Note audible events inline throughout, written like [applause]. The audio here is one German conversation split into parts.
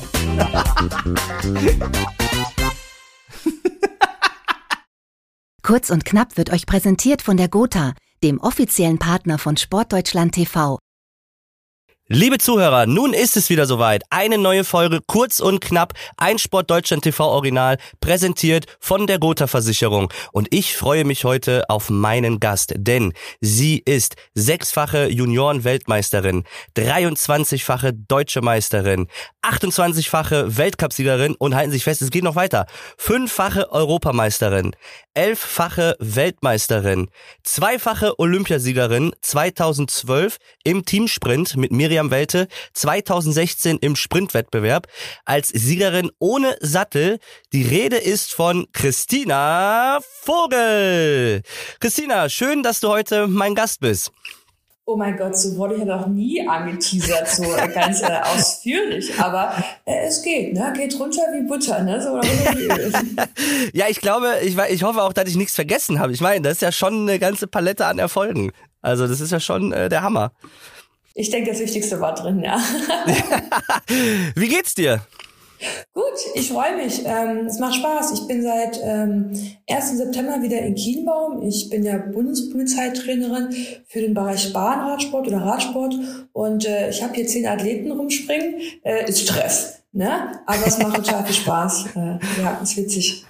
[laughs] Kurz und knapp wird euch präsentiert von der Gotha, dem offiziellen Partner von Sportdeutschland TV. Liebe Zuhörer, nun ist es wieder soweit. Eine neue Folge, kurz und knapp, ein Sport Deutschland TV Original, präsentiert von der Gotha Versicherung. Und ich freue mich heute auf meinen Gast, denn sie ist sechsfache Junioren-Weltmeisterin, 23-fache Deutsche Meisterin, 28-fache Weltcupsiegerin und halten sich fest, es geht noch weiter, fünffache Europameisterin, elffache Weltmeisterin, zweifache Olympiasiegerin 2012 im Teamsprint mit Miriam Welte, 2016 im Sprintwettbewerb als Siegerin ohne Sattel. Die Rede ist von Christina Vogel. Christina, schön, dass du heute mein Gast bist. Oh mein Gott, so wurde ich ja noch nie angeteasert, so ganz äh, ausführlich. Aber äh, es geht, ne? Geht runter wie Butter, ne? So, [laughs] ja, ich glaube, ich, ich hoffe auch, dass ich nichts vergessen habe. Ich meine, das ist ja schon eine ganze Palette an Erfolgen. Also das ist ja schon äh, der Hammer. Ich denke, das Wichtigste war drin, ja. [laughs] wie geht's dir? Gut, ich freue mich. Ähm, es macht Spaß. Ich bin seit ähm, 1. September wieder in Kienbaum. Ich bin ja Bundespolizeitrainerin für den Bereich Bahnradsport oder Radsport und äh, ich habe hier zehn Athleten rumspringen. Äh, ist Stress, ne? Aber es macht total viel Spaß. Äh, ja, ist witzig.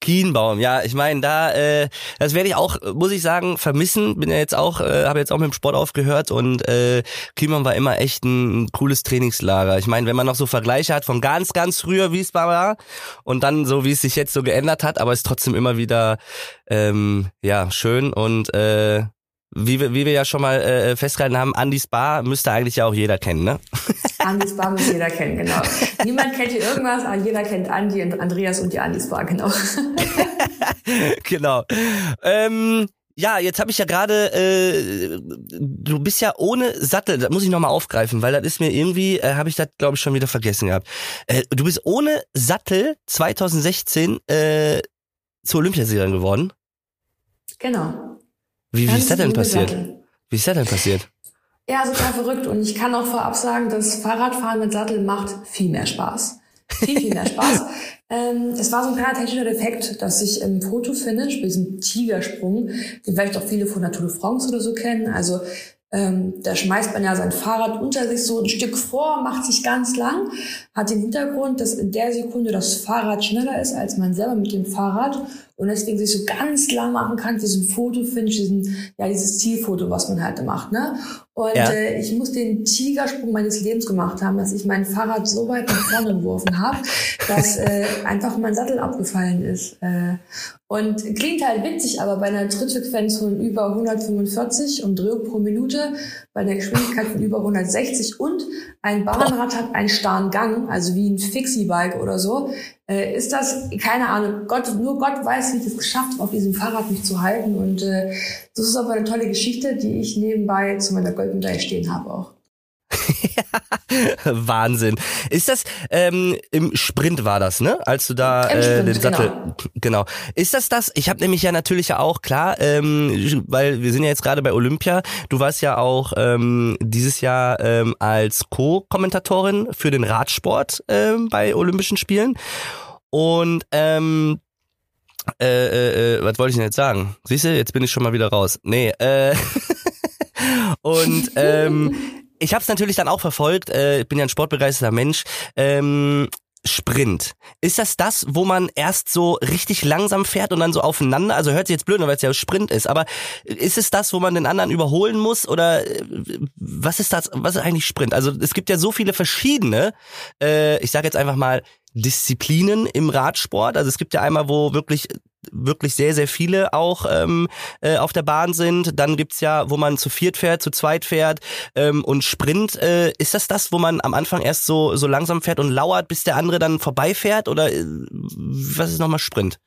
Kienbaum, ja, ich meine, da, äh, das werde ich auch, muss ich sagen, vermissen. Bin ja jetzt auch, äh, habe jetzt auch mit dem Sport aufgehört und äh, Kienbaum war immer echt ein, ein cooles Trainingslager. Ich meine, wenn man noch so Vergleiche hat von ganz, ganz früher, wie es war, und dann so, wie es sich jetzt so geändert hat, aber es ist trotzdem immer wieder ähm, ja schön und äh, wie wir, wie wir ja schon mal äh, festgehalten haben, Andys Bar müsste eigentlich ja auch jeder kennen, ne? [laughs] Andys Bar muss jeder kennen, genau. Niemand kennt hier irgendwas, aber jeder kennt Andi und Andreas und die Andys Bar, genau. [laughs] genau. Ähm, ja, jetzt habe ich ja gerade, äh, du bist ja ohne Sattel, das muss ich nochmal aufgreifen, weil das ist mir irgendwie, äh, habe ich das glaube ich schon wieder vergessen gehabt. Äh, du bist ohne Sattel 2016 äh, zur Olympiasiegerin geworden. Genau. Wie, wie ist das denn passiert? Sattel. Wie ist das denn passiert? Ja, total verrückt. Und ich kann auch vorab sagen, das Fahrradfahren mit Sattel macht viel mehr Spaß. Viel, viel mehr Spaß. [laughs] ähm, es war so ein kleiner technischer Defekt, dass ich im Fotofinish, bei diesem Tigersprung, den vielleicht auch viele von der Tour de France oder so kennen, also ähm, da schmeißt man ja sein Fahrrad unter sich so ein Stück vor, macht sich ganz lang, hat den Hintergrund, dass in der Sekunde das Fahrrad schneller ist als man selber mit dem Fahrrad und deswegen sich so ganz lang machen kann, wie so ein Fotofinish, diesen, ja, dieses Zielfoto, was man halt macht, ne? Und ja. äh, ich muss den Tigersprung meines Lebens gemacht haben, dass ich mein Fahrrad so weit nach vorne geworfen habe, dass [laughs] äh, einfach mein Sattel abgefallen ist. Äh, und klingt halt witzig, aber bei einer Trittfrequenz von über 145 Umdrehung pro Minute, bei einer Geschwindigkeit von über 160 und ein Bahnrad hat einen starren Gang, also wie ein Fixie-Bike oder so, äh, ist das, keine Ahnung, Gott, nur Gott weiß, wie ich es geschafft habe, auf diesem Fahrrad mich zu halten. Und äh, das ist aber eine tolle Geschichte, die ich nebenbei zu meiner Goldmedaille stehen habe auch. [laughs] Wahnsinn. Ist das ähm, im Sprint war das, ne? Als du da äh, den Sattel genau. genau. Ist das das? Ich habe nämlich ja natürlich ja auch klar, ähm, weil wir sind ja jetzt gerade bei Olympia. Du warst ja auch ähm, dieses Jahr ähm, als Co-Kommentatorin für den Radsport ähm, bei Olympischen Spielen und ähm, äh, äh, äh, was wollte ich denn jetzt sagen? Siehst du, jetzt bin ich schon mal wieder raus. Nee, äh, [laughs] und ähm, [laughs] ich habe es natürlich dann auch verfolgt. Äh, bin ja ein sportbegeisterter Mensch. Ähm, Sprint. Ist das das, wo man erst so richtig langsam fährt und dann so aufeinander? Also hört sich jetzt blöd, weil es ja Sprint ist, aber ist es das, wo man den anderen überholen muss oder äh, was ist das? Was ist eigentlich Sprint? Also es gibt ja so viele verschiedene. Äh, ich sage jetzt einfach mal Disziplinen im Radsport. Also es gibt ja einmal, wo wirklich wirklich sehr, sehr viele auch ähm, äh, auf der Bahn sind. Dann gibt's ja, wo man zu viert fährt, zu zweit fährt ähm, und Sprint. Äh, ist das das, wo man am Anfang erst so, so langsam fährt und lauert, bis der andere dann vorbeifährt? Oder äh, was ist nochmal Sprint?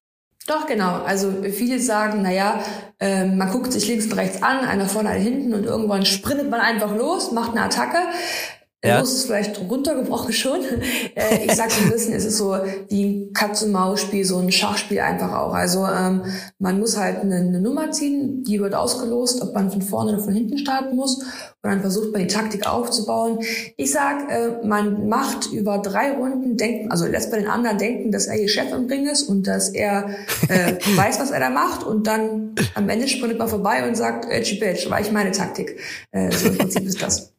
Doch, genau. Also viele sagen, naja, äh, man guckt sich links und rechts an, einer vorne, einer hinten und irgendwann sprintet man einfach los, macht eine Attacke. Ja. So ist es vielleicht runtergebrochen schon. [laughs] Äh, ich sag so ein bisschen, es ist so wie ein Katz-und-Maus-Spiel, so ein Schachspiel einfach auch. Also ähm, man muss halt eine, eine, Nummer ziehen, die wird ausgelost, ob man von vorne oder von hinten starten muss. Und dann versucht man die Taktik aufzubauen. Ich sag, äh, man macht über drei Runden, denkt, also lässt bei den anderen denken, dass er ihr Chef im Ring ist und dass er äh, [laughs] weiß, was er da macht. Und dann am Ende sprintet man vorbei und sagt, äh, Chipetsch, war ich meine Taktik. Äh, so im Prinzip ist das.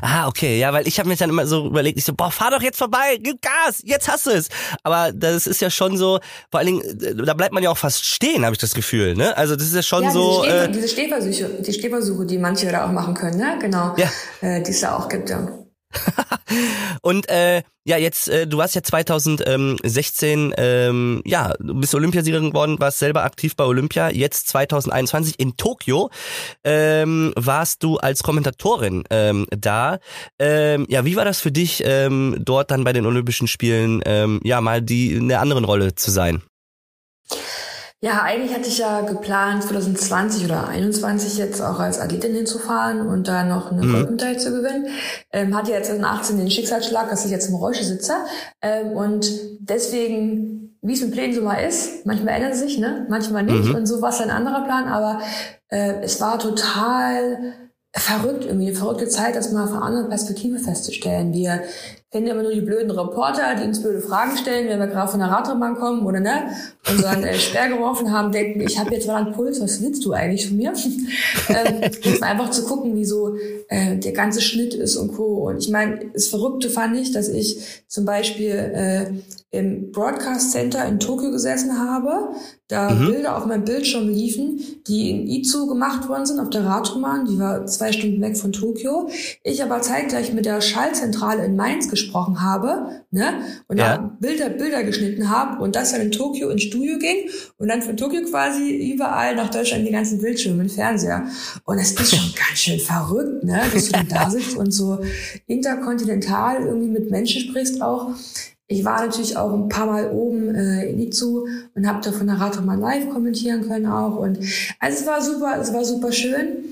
Ah, okay, ja, weil ich habe mir dann immer so überlegt, ich so, boah, fahr doch jetzt vorbei, gib Gas, jetzt hast du es. Aber das ist ja schon so, vor allen Dingen, äh, da bleibt man ja auch fast stehen, habe ich das Gefühl, ne? Also das ist ja schon ja, so. Diese, Steh äh, diese Stehversuche, die Stehversuche, die manche da auch machen können, ne? Genau. Ja. Äh, die es da auch gibt, ja. [laughs] und äh, ja, jetzt, äh, du warst ja 2016, ähm, ja, du bist Olympiasiegerin geworden, warst selber aktiv bei Olympia. Jetzt 2021 in Tokio ähm, warst du als Kommentatorin ähm, da. Ähm, ja, wie war das für dich, ähm, dort dann bei den Olympischen Spielen, ähm, ja, mal die in der anderen Rolle zu sein? Ja, eigentlich hatte ich ja geplant, 2020 oder 2021 jetzt auch als Athletin hinzufahren und da noch eine mhm. Goldmedaille zu gewinnen. Ähm, hatte jetzt 2018 den Schicksalsschlag, dass ich jetzt im Räusche sitze. Ähm, und deswegen, wie es mit Plänen so mal ist, manchmal ändern sie sich, ne? manchmal nicht. Mhm. Und so war es ein anderer Plan, aber äh, es war total verrückt, irgendwie eine verrückte Zeit, das mal von anderen Perspektive festzustellen. Wir kennen ja immer nur die blöden Reporter, die uns blöde Fragen stellen, wenn wir gerade von der Radrennbahn kommen oder ne, einen äh, Sperr geworfen haben, denken, ich habe jetzt mal einen Puls, was willst du eigentlich von mir? [laughs] ähm, einfach zu gucken, wie so äh, der ganze Schnitt ist und Co. Und ich meine, das Verrückte fand ich, dass ich zum Beispiel äh, im Broadcast Center in Tokio gesessen habe, da mhm. Bilder auf meinem Bildschirm liefen, die in Izu gemacht worden sind, auf der Radrennbahn, die war zwei Stunden weg von Tokio. Ich aber zeitgleich mit der Schallzentrale in Mainz gesprochen habe, ne, und ja. da Bilder, Bilder geschnitten habe und das dann in Tokio ins Studio ging und dann von Tokio quasi überall nach Deutschland die ganzen Bildschirme im Fernseher. Und es ist schon ganz schön verrückt, ne, dass du dann da [laughs] sitzt und so interkontinental irgendwie mit Menschen sprichst auch ich war natürlich auch ein paar Mal oben äh, in Itzu und habe da von der Radrennbahn live kommentieren können auch. Und also es war super, es war super schön.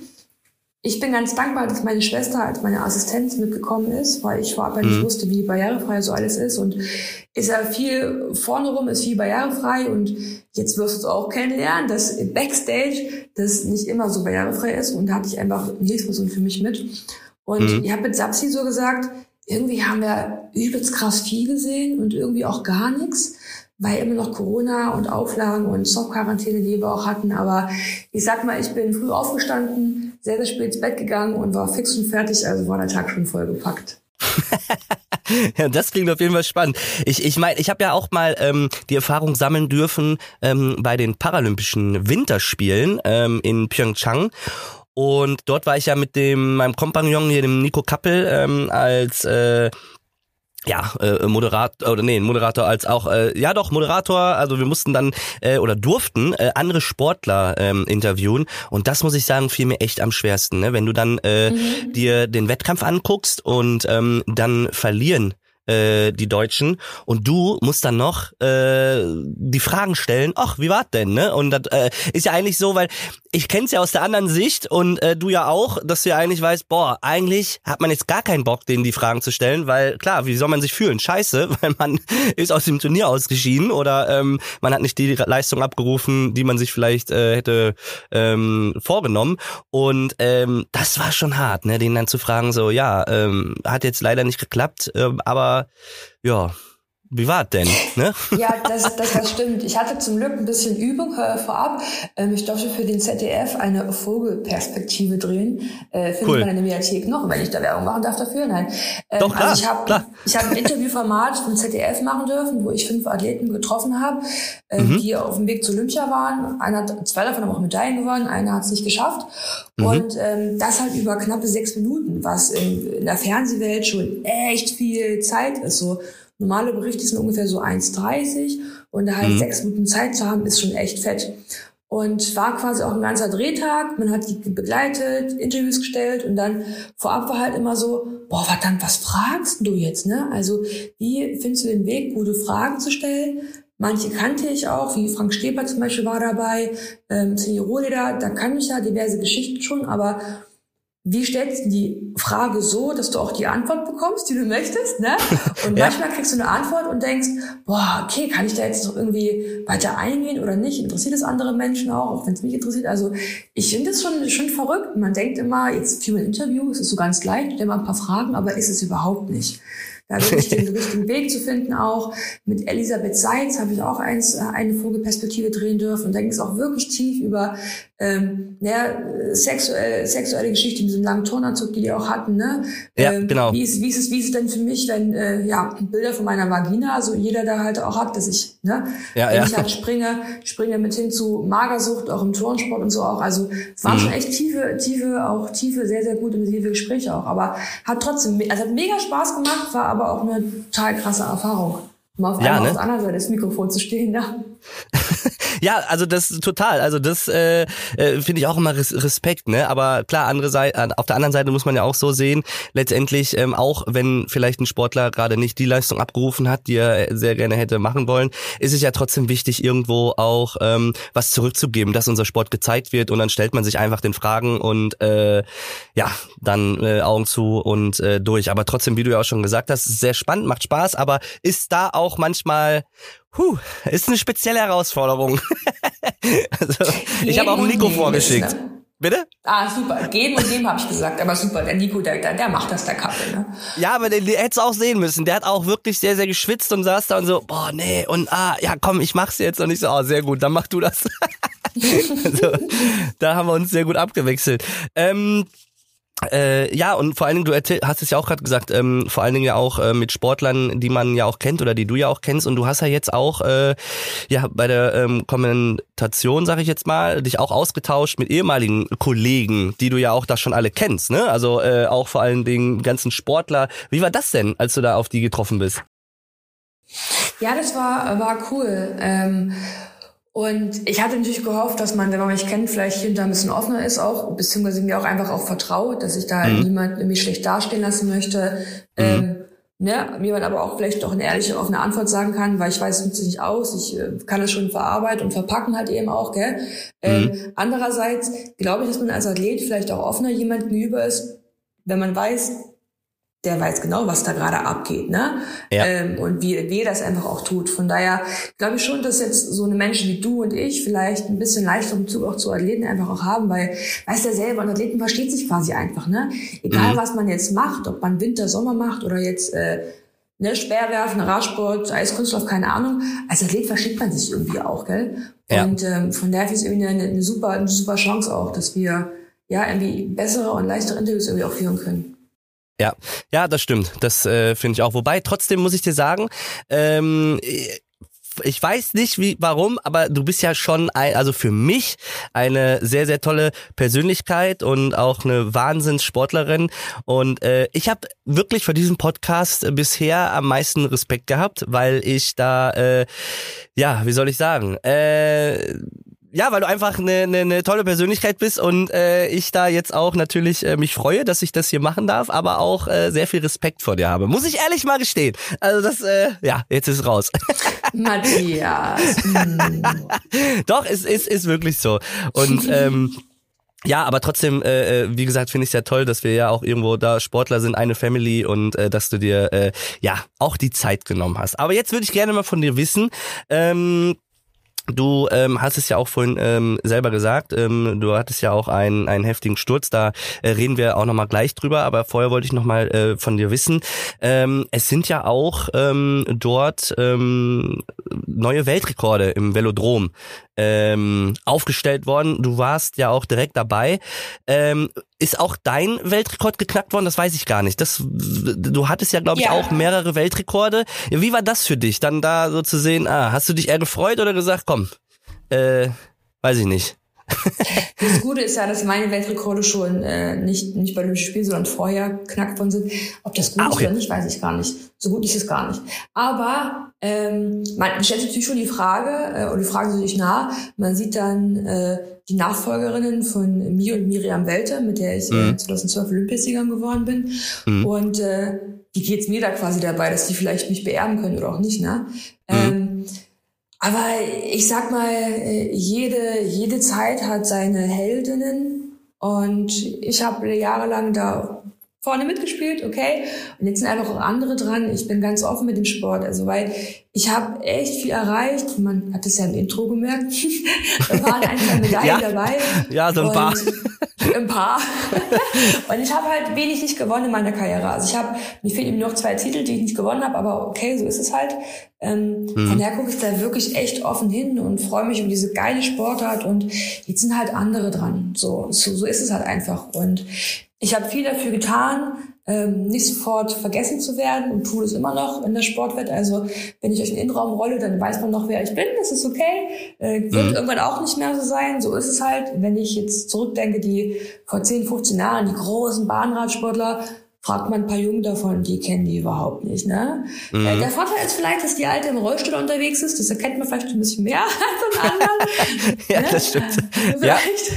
Ich bin ganz dankbar, dass meine Schwester als meine Assistenz mitgekommen ist, weil ich vorab mhm. nicht wusste, wie barrierefrei so alles ist. Und ist ja viel vorne rum, ist viel barrierefrei. Und jetzt wirst du es auch kennenlernen, dass Backstage das nicht immer so barrierefrei ist. Und da hatte ich einfach eine Hilfsperson für mich mit. Und mhm. ich habe mit Sapsi so gesagt, irgendwie haben wir übelst krass viel gesehen und irgendwie auch gar nichts, weil immer noch Corona und Auflagen und Soft-Quarantäne, die wir auch hatten. Aber ich sag mal, ich bin früh aufgestanden, sehr, sehr spät ins Bett gegangen und war fix und fertig, also war der Tag schon vollgepackt. [laughs] ja, das klingt auf jeden Fall spannend. Ich ich meine, ich habe ja auch mal ähm, die Erfahrung sammeln dürfen ähm, bei den Paralympischen Winterspielen ähm, in Pyeongchang und dort war ich ja mit dem meinem Kompagnon hier, dem Nico Kappel, ähm, als äh, ja, äh, Moderator oder nee, Moderator als auch äh, ja doch Moderator, also wir mussten dann äh, oder durften äh, andere Sportler ähm, interviewen und das muss ich sagen, fiel mir echt am schwersten, ne? wenn du dann äh, mhm. dir den Wettkampf anguckst und ähm, dann verlieren äh, die Deutschen und du musst dann noch äh, die Fragen stellen, ach, wie war denn, ne? Und das äh, ist ja eigentlich so, weil ich kenn's ja aus der anderen Sicht und äh, du ja auch, dass du ja eigentlich weißt, boah, eigentlich hat man jetzt gar keinen Bock, denen die Fragen zu stellen, weil klar, wie soll man sich fühlen? Scheiße, [laughs] weil man ist aus dem Turnier ausgeschieden oder ähm, man hat nicht die Leistung abgerufen, die man sich vielleicht äh, hätte ähm, vorgenommen. Und ähm, das war schon hart, ne, denen dann zu fragen, so, ja, ähm, hat jetzt leider nicht geklappt, äh, aber ja, wie war denn? Ne? [laughs] Ja, das, das, das stimmt. Ich hatte zum Glück ein bisschen Übung äh, vorab. Ähm, ich durfte für den ZDF eine Vogelperspektive drehen. Äh, findet cool. man in der Mediathek noch, wenn ich da Werbung machen darf dafür. Nein. Ähm, Doch, klar, also ich habe ich hab ein Interviewformat vom ZDF machen dürfen, wo ich fünf Athleten getroffen habe, äh, mhm. die auf dem Weg zu Olympia waren. Einer, zwei davon haben auch Medaillen gewonnen, einer hat es nicht geschafft. Mhm. Und ähm, das halt über knappe sechs Minuten, was in, in der Fernsehwelt schon echt viel Zeit ist. So Normale Berichte sind ungefähr so 1,30 und da halt mhm. sechs Minuten Zeit zu haben, ist schon echt fett. Und war quasi auch ein ganzer Drehtag. Man hat die begleitet, Interviews gestellt und dann vorab war halt immer so, boah, verdammt, was fragst du jetzt, ne? Also, wie findest du den Weg, gute Fragen zu stellen? Manche kannte ich auch, wie Frank Steper zum Beispiel war dabei, ähm, Senior Rohleder, da kann ich ja diverse Geschichten schon, aber wie stellst du die Frage so, dass du auch die Antwort bekommst, die du möchtest, ne? [laughs] Und ja. manchmal kriegst du eine Antwort und denkst, boah, okay, kann ich da jetzt noch irgendwie weiter eingehen oder nicht? Interessiert es andere Menschen auch, auch wenn es mich interessiert? Also ich finde das schon, schon verrückt. Man denkt immer, jetzt für ein Interview, es ist so ganz leicht, stell mal ein paar Fragen, aber ist es überhaupt nicht da [laughs] wirklich den richtigen Weg zu finden auch. Mit Elisabeth Seitz habe ich auch eins, äh, eine Vogelperspektive drehen dürfen und da ging es auch wirklich tief über ähm, ja, sexuell, sexuelle Geschichte in diesem langen Turnanzug, die die auch hatten. Ne? Ja, ähm, genau. Wie ist, wie, ist es, wie ist es denn für mich, wenn äh, ja, Bilder von meiner Vagina, also jeder da halt auch hat, dass ich, ne, ja, wenn ja. ich halt springe, springe mit hin zu Magersucht, auch im Turnsport und so auch. Also es waren mhm. schon echt tiefe, tiefe, auch tiefe, sehr, sehr gute, intensive Gespräche auch. Aber hat trotzdem, also hat mega Spaß gemacht, war aber auch eine total krasse Erfahrung. Mal auf, ja, ne? auf der anderen Seite des Mikrofons zu stehen, ja. [laughs] ja, also das total. Also das äh, äh, finde ich auch immer Res Respekt, ne? Aber klar, andere Seite, auf der anderen Seite muss man ja auch so sehen, letztendlich, ähm, auch wenn vielleicht ein Sportler gerade nicht die Leistung abgerufen hat, die er sehr gerne hätte machen wollen, ist es ja trotzdem wichtig, irgendwo auch ähm, was zurückzugeben, dass unser Sport gezeigt wird und dann stellt man sich einfach den Fragen und äh, ja, dann äh, Augen zu und äh, durch. Aber trotzdem, wie du ja auch schon gesagt hast, sehr spannend, macht Spaß, aber ist da auch manchmal Puh, ist eine spezielle Herausforderung. [laughs] also, ich habe auch Nico vorgeschickt. Ne? Bitte? Ah, super. Geben und dem habe ich gesagt. Aber super, der Nico, der, der macht das, der Kaffee, ne? Ja, aber der, der hätte auch sehen müssen. Der hat auch wirklich sehr, sehr geschwitzt und saß da und so, boah, nee, und ah, ja, komm, ich mach's jetzt. Und ich so, oh, sehr gut, dann mach du das. [laughs] also, da haben wir uns sehr gut abgewechselt. Ähm, äh, ja, und vor allen Dingen, du hast es ja auch gerade gesagt, ähm, vor allen Dingen ja auch äh, mit Sportlern, die man ja auch kennt oder die du ja auch kennst. Und du hast ja jetzt auch äh, ja bei der ähm, Kommentation, sag ich jetzt mal, dich auch ausgetauscht mit ehemaligen Kollegen, die du ja auch da schon alle kennst, ne? Also äh, auch vor allen Dingen ganzen Sportler. Wie war das denn, als du da auf die getroffen bist? Ja, das war, war cool. Ähm und ich hatte natürlich gehofft, dass man, wenn man mich kennt, vielleicht hier und da ein bisschen offener ist auch, beziehungsweise mir auch einfach auch vertraut, dass ich da mhm. niemand irgendwie schlecht dastehen lassen möchte. Mhm. Ähm, ne, mir man aber auch vielleicht doch eine ehrliche, offene Antwort sagen kann, weil ich weiß es nicht aus, ich äh, kann das schon verarbeiten und verpacken halt eben auch, gell. Ähm, mhm. Andererseits glaube ich, dass man als Athlet vielleicht auch offener jemand gegenüber ist, wenn man weiß, der weiß genau, was da gerade abgeht, ne? Ja. Ähm, und wie, wie er das einfach auch tut. Von daher glaube ich schon, dass jetzt so eine Menschen wie du und ich vielleicht ein bisschen leichteren Bezug auch zu Athleten einfach auch haben, weil, weißt du ja selber, ein Athleten versteht sich quasi einfach, ne? Egal, mhm. was man jetzt macht, ob man Winter, Sommer macht oder jetzt, äh, ne, Speerwerfen, Radsport, Eiskunstlauf, keine Ahnung. Als Athlet versteht man sich irgendwie auch, gell? Ja. Und ähm, von daher ist es irgendwie eine, eine super, eine super Chance auch, dass wir ja irgendwie bessere und leichtere Interviews irgendwie auch führen können. Ja, ja, das stimmt. Das äh, finde ich auch. Wobei, trotzdem muss ich dir sagen, ähm, ich weiß nicht, wie, warum, aber du bist ja schon, ein, also für mich eine sehr, sehr tolle Persönlichkeit und auch eine Wahnsinnssportlerin. Und äh, ich habe wirklich vor diesem Podcast bisher am meisten Respekt gehabt, weil ich da, äh, ja, wie soll ich sagen, äh, ja, weil du einfach eine, eine, eine tolle Persönlichkeit bist und äh, ich da jetzt auch natürlich äh, mich freue, dass ich das hier machen darf, aber auch äh, sehr viel Respekt vor dir habe. Muss ich ehrlich mal gestehen. Also das, äh, ja, jetzt ist es raus. [laughs] Matthias. [laughs] Doch, es ist, ist wirklich so. Und ähm, ja, aber trotzdem, äh, äh wie gesagt, finde ich es ja toll, dass wir ja auch irgendwo da Sportler sind, eine Family und äh, dass du dir äh, ja auch die Zeit genommen hast. Aber jetzt würde ich gerne mal von dir wissen, ähm, Du ähm, hast es ja auch vorhin ähm, selber gesagt, ähm, du hattest ja auch einen, einen heftigen Sturz, da äh, reden wir auch nochmal gleich drüber, aber vorher wollte ich nochmal äh, von dir wissen, ähm, es sind ja auch ähm, dort ähm, neue Weltrekorde im Velodrom ähm, aufgestellt worden. Du warst ja auch direkt dabei. Ähm, ist auch dein Weltrekord geknackt worden? Das weiß ich gar nicht. Das, du hattest ja, glaube ich, ja. auch mehrere Weltrekorde. Wie war das für dich, dann da so zu sehen? Ah, hast du dich eher gefreut oder gesagt, komm, äh, weiß ich nicht. [laughs] Das Gute ist ja, dass meine Weltrekorde schon äh, nicht, nicht bei Olympischen Spielen, sondern vorher knackt worden sind. Ob das gut ah, okay. ist oder nicht, weiß ich gar nicht. So gut ist es gar nicht. Aber ähm, man stellt sich natürlich schon die Frage, äh, und die Frage ist natürlich nah, man sieht dann äh, die Nachfolgerinnen von mir und Miriam Welter, mit der ich äh, mhm. 2012 Olympiasiegerin geworden bin. Mhm. Und äh, wie geht's mir da quasi dabei, dass die vielleicht mich beerben können oder auch nicht, ne? Mhm. Ähm, aber ich sag mal, äh, jede, jede Zeit hat seine Heldinnen. Und ich habe jahrelang da vorne mitgespielt, okay. Und jetzt sind einfach auch andere dran. Ich bin ganz offen mit dem Sport, also weil ich habe echt viel erreicht. Man hat es ja im Intro gemerkt. [laughs] da waren ein, [laughs] Medaillen ja. dabei. Ja, so ein paar. Ein paar. [laughs] und ich habe halt wenig nicht gewonnen in meiner Karriere. Also ich habe, mir fehlen eben noch zwei Titel, die ich nicht gewonnen habe, aber okay, so ist es halt. Ähm, mhm. Von daher gucke ich da wirklich echt offen hin und freue mich um diese geile Sportart und jetzt sind halt andere dran. So, so, so ist es halt einfach. Und ich habe viel dafür getan, ähm, nicht sofort vergessen zu werden und tue es immer noch in der Sportwelt. Also wenn ich euch in den Innenraum rolle, dann weiß man noch, wer ich bin. Das ist okay. Äh, wird mhm. irgendwann auch nicht mehr so sein. So ist es halt. Wenn ich jetzt zurückdenke, die vor 10, 15 Jahren, die großen Bahnradsportler, fragt man ein paar Jungen davon, die kennen die überhaupt nicht. Ne? Mhm. Äh, der Vorteil ist vielleicht, dass die Alte im Rollstuhl unterwegs ist. Das erkennt man vielleicht ein bisschen mehr [laughs] als ein anderer. [laughs] ja, ne? das stimmt. [laughs] Vielleicht.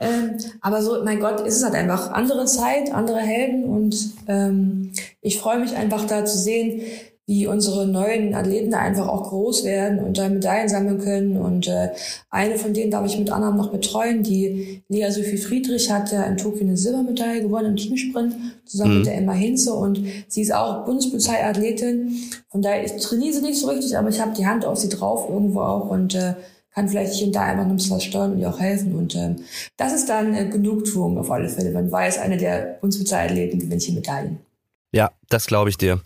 Ja. ähm, aber so, mein Gott, ist es halt einfach andere Zeit, andere Helden und ähm, ich freue mich einfach da zu sehen, wie unsere neuen Athleten da einfach auch groß werden und da Medaillen sammeln können. Und äh, eine von denen darf ich mit anderem noch betreuen. Die Lea Sophie Friedrich hat ja in Tokio eine Silbermedaille gewonnen im Teamsprint, zusammen mhm. mit der Emma Hinze. Und sie ist auch Bundespolizeiathletin. Von daher, ich trainiere sie nicht so richtig, aber ich habe die Hand auf sie drauf irgendwo auch und äh, kann vielleicht hier und da einfach noch ein bisschen was steuern und ihr auch helfen. Und ähm, das ist dann äh, Genugtuung auf alle Fälle. Man weiß, einer der Bundespolizeiathleten gewinnt hier Medaillen. Ja, das glaube ich dir.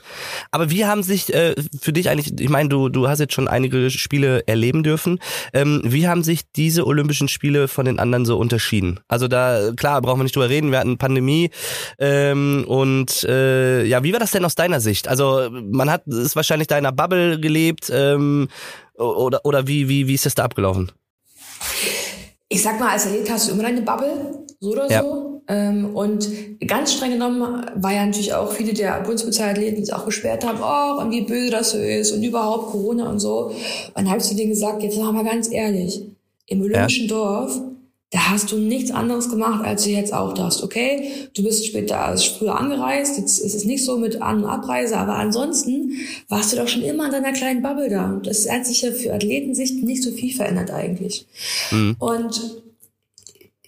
Aber wie haben sich äh, für dich eigentlich, ich meine, du, du hast jetzt schon einige Spiele erleben dürfen, ähm, wie haben sich diese Olympischen Spiele von den anderen so unterschieden? Also da, klar, brauchen wir nicht drüber reden, wir hatten Pandemie ähm, und äh, ja, wie war das denn aus deiner Sicht? Also man hat, ist wahrscheinlich da in einer Bubble gelebt ähm, oder, oder wie, wie, wie ist das da abgelaufen? Ich sag mal, als Athlet hast du immer deine Bubble, so oder ja. so. Ähm, und ganz streng genommen war ja natürlich auch viele der Bundespolizeiathleten, die sich auch gesperrt haben, oh, und wie böse das so ist und überhaupt Corona und so. Und dann habe ich zu denen gesagt, jetzt machen wir ganz ehrlich, im Olympischen ja. Dorf, da hast du nichts anderes gemacht, als du jetzt auch darfst, okay? Du bist später, also früher angereist, jetzt ist es nicht so mit An- und Abreise, aber ansonsten warst du doch schon immer in deiner kleinen Bubble da. Das hat sich ja für Athletensicht nicht so viel verändert eigentlich. Mhm. Und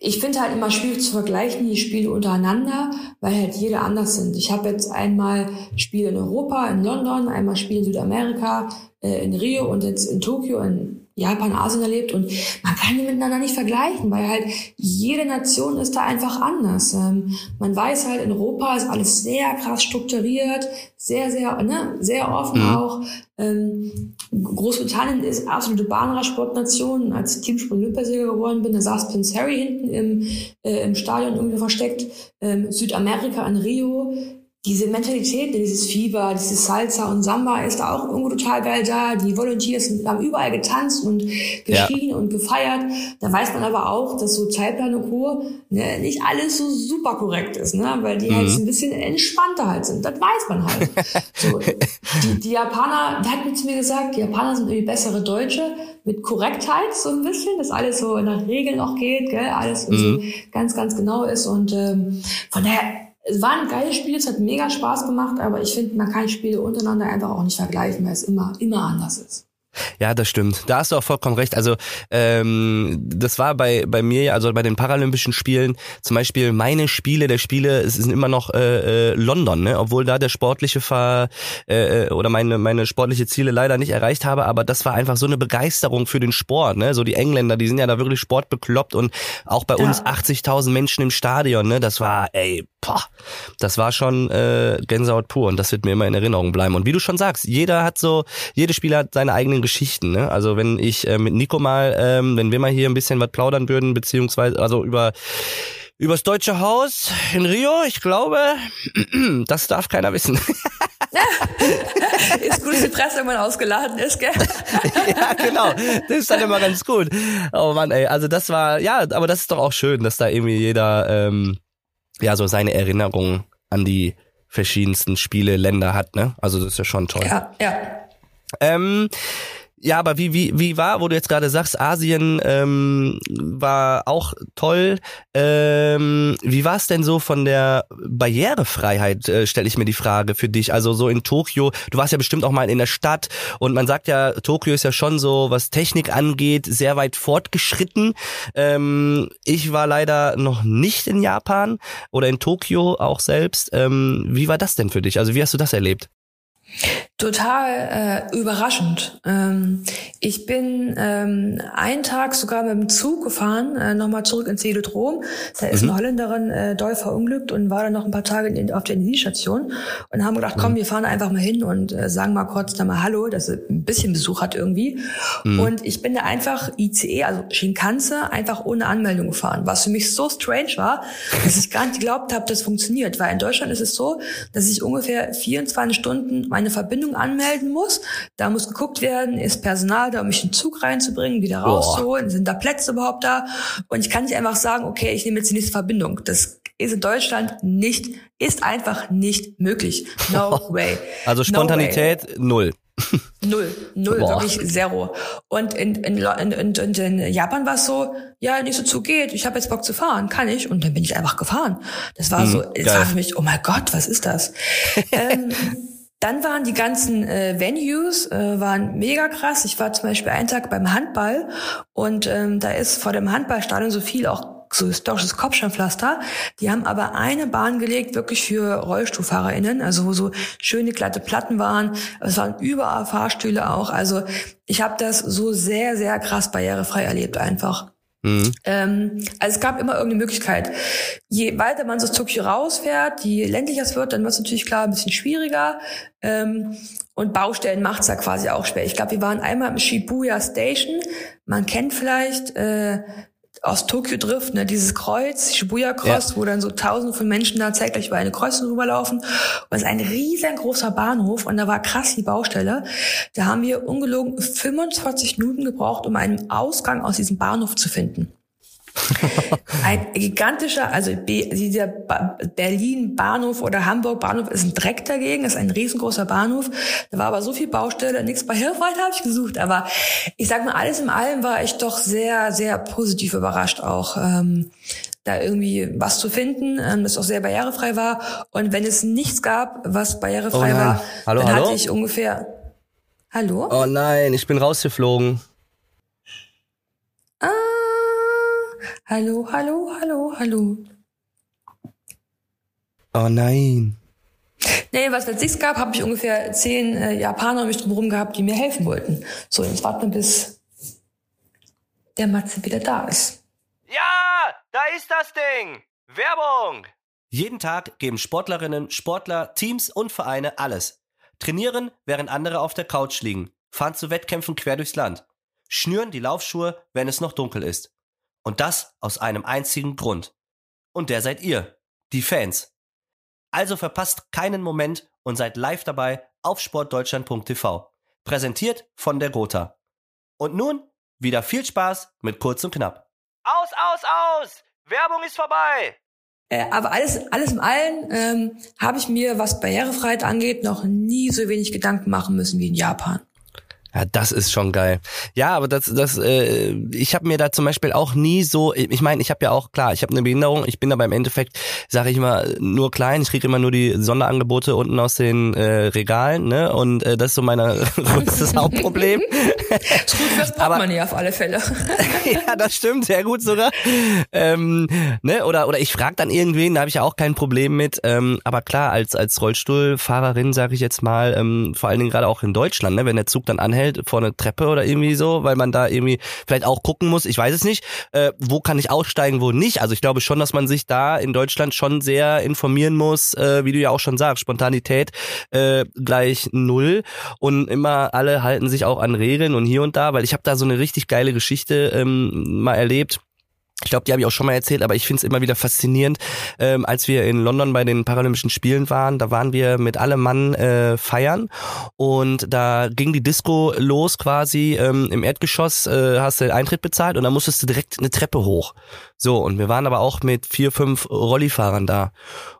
ich finde halt immer schwierig zu vergleichen, die Spiele untereinander, weil halt jede anders sind. Ich habe jetzt einmal Spiele in Europa, in London, einmal Spiele in Südamerika, äh, in Rio und jetzt in Tokio, in Japan, Asien erlebt und man kann die miteinander nicht vergleichen, weil halt jede Nation ist da einfach anders. Ähm, man weiß halt, in Europa ist alles sehr krass strukturiert, sehr, sehr, ne, sehr offen mhm. auch. Ähm, Großbritannien ist absolute Bahnradsportnation. Als Teamsport Olympiasieger geworden bin, da saß Prince Harry hinten im, äh, im Stadion irgendwie versteckt. Ähm, Südamerika in Rio diese Mentalität, dieses Fieber, dieses Salsa und Samba ist da auch irgendwo total geil da. Die Volunteers haben überall getanzt und geschrien ja. und gefeiert. Da weiß man aber auch, dass so Zeitplan und Co. Ne, nicht alles so super korrekt ist, ne? weil die halt mhm. halt ein bisschen entspannter halt sind. Das weiß man halt. [laughs] so, die, die Japaner, der hat mir zu mir gesagt, die Japaner sind irgendwie bessere Deutsche mit Korrektheit so ein bisschen, dass alles so nach Regeln auch geht, gell? alles mhm. ganz, ganz genau ist und ähm, von daher es war ein geiles Spiel, es hat mega Spaß gemacht, aber ich finde, man kann Spiele untereinander einfach auch nicht vergleichen, weil es immer, immer anders ist. Ja, das stimmt. Da hast du auch vollkommen recht. Also ähm, das war bei bei mir, also bei den Paralympischen Spielen, zum Beispiel meine Spiele der Spiele, es sind immer noch äh, äh, London, ne? obwohl da der sportliche Ver äh, äh, oder meine meine sportliche Ziele leider nicht erreicht habe. Aber das war einfach so eine Begeisterung für den Sport. Ne? So die Engländer, die sind ja da wirklich sportbekloppt und auch bei ja. uns 80.000 Menschen im Stadion. Ne? Das war, ey, boah, das war schon äh, Gänsehaut pur und das wird mir immer in Erinnerung bleiben. Und wie du schon sagst, jeder hat so, jedes Spieler hat seine eigenen Geschichten. Ne? Also wenn ich äh, mit Nico mal, ähm, wenn wir mal hier ein bisschen was plaudern würden, beziehungsweise also über übers Deutsche Haus in Rio, ich glaube, [clears throat] das darf keiner wissen. [laughs] ist gut für die Presse, wenn man ausgeladen ist, gell? [laughs] ja, genau. Das ist dann immer ganz gut. Oh Mann, ey. Also das war, ja, aber das ist doch auch schön, dass da irgendwie jeder ähm, ja so seine Erinnerungen an die verschiedensten Spiele, Länder hat, ne? Also das ist ja schon toll. Ja, ja. Ähm, Ja, aber wie, wie, wie war, wo du jetzt gerade sagst, Asien ähm, war auch toll. Ähm, wie war es denn so von der Barrierefreiheit, äh, stelle ich mir die Frage für dich. Also so in Tokio, du warst ja bestimmt auch mal in der Stadt und man sagt ja, Tokio ist ja schon so, was Technik angeht, sehr weit fortgeschritten. Ähm, ich war leider noch nicht in Japan oder in Tokio auch selbst. Ähm, wie war das denn für dich? Also wie hast du das erlebt? Total äh, überraschend. Ähm, ich bin ähm, einen Tag sogar mit dem Zug gefahren, äh, nochmal zurück ins Velodrom. Da ist mhm. eine Holländerin äh, doll verunglückt und war dann noch ein paar Tage in, auf der Intensivstation und haben gedacht, komm, mhm. wir fahren einfach mal hin und äh, sagen mal kurz da mal Hallo, dass sie ein bisschen Besuch hat irgendwie. Mhm. Und ich bin da einfach ICE, also Shinkansen, einfach ohne Anmeldung gefahren, was für mich so strange war, dass ich gar nicht geglaubt habe, das funktioniert. Weil in Deutschland ist es so, dass ich ungefähr 24 Stunden meine Verbindung Anmelden muss. Da muss geguckt werden, ist Personal da, um mich in den Zug reinzubringen, wieder rauszuholen, sind da Plätze überhaupt da? Und ich kann nicht einfach sagen, okay, ich nehme jetzt die nächste Verbindung. Das ist in Deutschland nicht, ist einfach nicht möglich. No way. Also Spontanität no null. Null, null, Boah. wirklich zero. Und in, in, in, in, in Japan war es so, ja, nicht so zugeht, ich habe jetzt Bock zu fahren, kann ich. Und dann bin ich einfach gefahren. Das war hm, so, es war für mich, oh mein Gott, was ist das? [laughs] ähm, dann waren die ganzen äh, Venues äh, waren mega krass. Ich war zum Beispiel einen Tag beim Handball und ähm, da ist vor dem Handballstadion so viel auch so historisches Kopfsteinpflaster. Die haben aber eine Bahn gelegt, wirklich für RollstuhlfahrerInnen, also wo so schöne glatte Platten waren. Es waren überall Fahrstühle auch. Also ich habe das so sehr, sehr krass barrierefrei erlebt einfach. Mhm. Ähm, also es gab immer irgendeine Möglichkeit. Je weiter man so Tokio rausfährt, je ländlicher es wird, dann wird es natürlich klar ein bisschen schwieriger. Ähm, und Baustellen macht es ja quasi auch schwer. Ich glaube, wir waren einmal im Shibuya Station. Man kennt vielleicht äh, aus Tokyo Drift, ne, dieses Kreuz, Shibuya Cross, ja. wo dann so tausende von Menschen da zeitgleich über eine Kreuzung rüberlaufen. Und es ist ein riesengroßer Bahnhof und da war krass die Baustelle. Da haben wir ungelogen 45 Minuten gebraucht, um einen Ausgang aus diesem Bahnhof zu finden. Ein gigantischer, also dieser Berlin Bahnhof oder Hamburg Bahnhof ist ein Dreck dagegen, ist ein riesengroßer Bahnhof. Da war aber so viel Baustelle, nichts bei Hilfreit habe ich gesucht. Aber ich sag mal, alles in allem war ich doch sehr, sehr positiv überrascht auch. Ähm, da irgendwie was zu finden, ähm, das auch sehr barrierefrei war. Und wenn es nichts gab, was barrierefrei oh war, hallo, dann hallo? hatte ich ungefähr. Hallo? Oh nein, ich bin rausgeflogen. Hallo, hallo, hallo, hallo. Oh nein. Nee, was es nichts gab, habe ich ungefähr zehn äh, Japaner um mich drumherum gehabt, die mir helfen wollten. So, jetzt warten wir, bis der Matze wieder da ist. Ja, da ist das Ding. Werbung. Jeden Tag geben Sportlerinnen, Sportler, Teams und Vereine alles. Trainieren, während andere auf der Couch liegen. Fahren zu Wettkämpfen quer durchs Land. Schnüren die Laufschuhe, wenn es noch dunkel ist. Und das aus einem einzigen Grund. Und der seid ihr, die Fans. Also verpasst keinen Moment und seid live dabei auf sportdeutschland.tv. Präsentiert von der Gotha. Und nun wieder viel Spaß mit kurz und knapp. Aus, aus, aus! Werbung ist vorbei! Äh, aber alles, alles im Allen ähm, habe ich mir, was Barrierefreiheit angeht, noch nie so wenig Gedanken machen müssen wie in Japan. Ja, das ist schon geil. Ja, aber das, das, äh, ich habe mir da zum Beispiel auch nie so, ich meine, ich habe ja auch klar, ich habe eine Behinderung, ich bin aber im Endeffekt, sage ich mal, nur klein, ich kriege immer nur die Sonderangebote unten aus den äh, Regalen, ne? Und äh, das ist so mein größtes [laughs] Hauptproblem. ist [laughs] gut fürs Portemonnaie auf alle Fälle. [laughs] ja, das stimmt, sehr gut sogar. Ähm, ne? Oder oder ich frage dann irgendwen, da habe ich ja auch kein Problem mit. Ähm, aber klar, als als Rollstuhlfahrerin sage ich jetzt mal, ähm, vor allen Dingen gerade auch in Deutschland, ne? Wenn der Zug dann anhält anhält vor einer Treppe oder irgendwie so, weil man da irgendwie vielleicht auch gucken muss, ich weiß es nicht, äh, wo kann ich aussteigen, wo nicht. Also ich glaube schon, dass man sich da in Deutschland schon sehr informieren muss, äh, wie du ja auch schon sagst, Spontanität äh, gleich null und immer alle halten sich auch an Regeln und hier und da, weil ich habe da so eine richtig geile Geschichte ähm, mal erlebt Ich glaube, die habe ich auch schon mal erzählt, aber ich finde es immer wieder faszinierend. Ähm, als wir in London bei den Paralympischen Spielen waren, da waren wir mit allem Mann äh, feiern und da ging die Disco los quasi. Ähm, Im Erdgeschoss äh, hast du den Eintritt bezahlt und dann musstest du direkt eine Treppe hoch. So, und wir waren aber auch mit vier, fünf Rollifahrern da.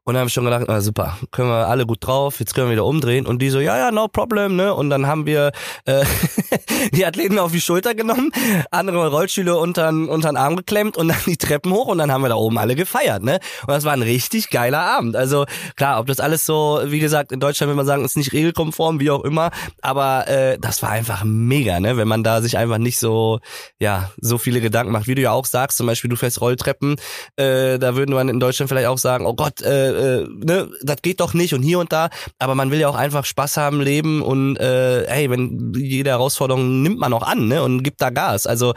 Und dann habe ich schon gedacht, na super, können wir alle gut drauf, jetzt können wir wieder umdrehen. Und die so, ja, ja, no problem, ne? Und dann haben wir äh, [laughs] die Athleten auf die Schulter genommen, andere Rollstühle unter, unter den Arm geklemmt und dann die Treppen hoch und dann haben wir da oben alle gefeiert, ne? Und das war ein richtig geiler Abend. Also klar, ob das alles so, wie gesagt, in Deutschland will man sagen, ist nicht regelkonform, wie auch immer, aber äh, das war einfach mega, ne? Wenn man da sich einfach nicht so, ja, so viele Gedanken macht, wie du ja auch sagst, zum Beispiel du fährst Rolltreppen, äh, da würden man in Deutschland vielleicht auch sagen, oh Gott, äh, äh, ne, das geht doch nicht und hier und da, aber man will ja auch einfach Spaß haben, leben und äh, hey, wenn jede Herausforderung nimmt man auch an, ne, und gibt da Gas. Also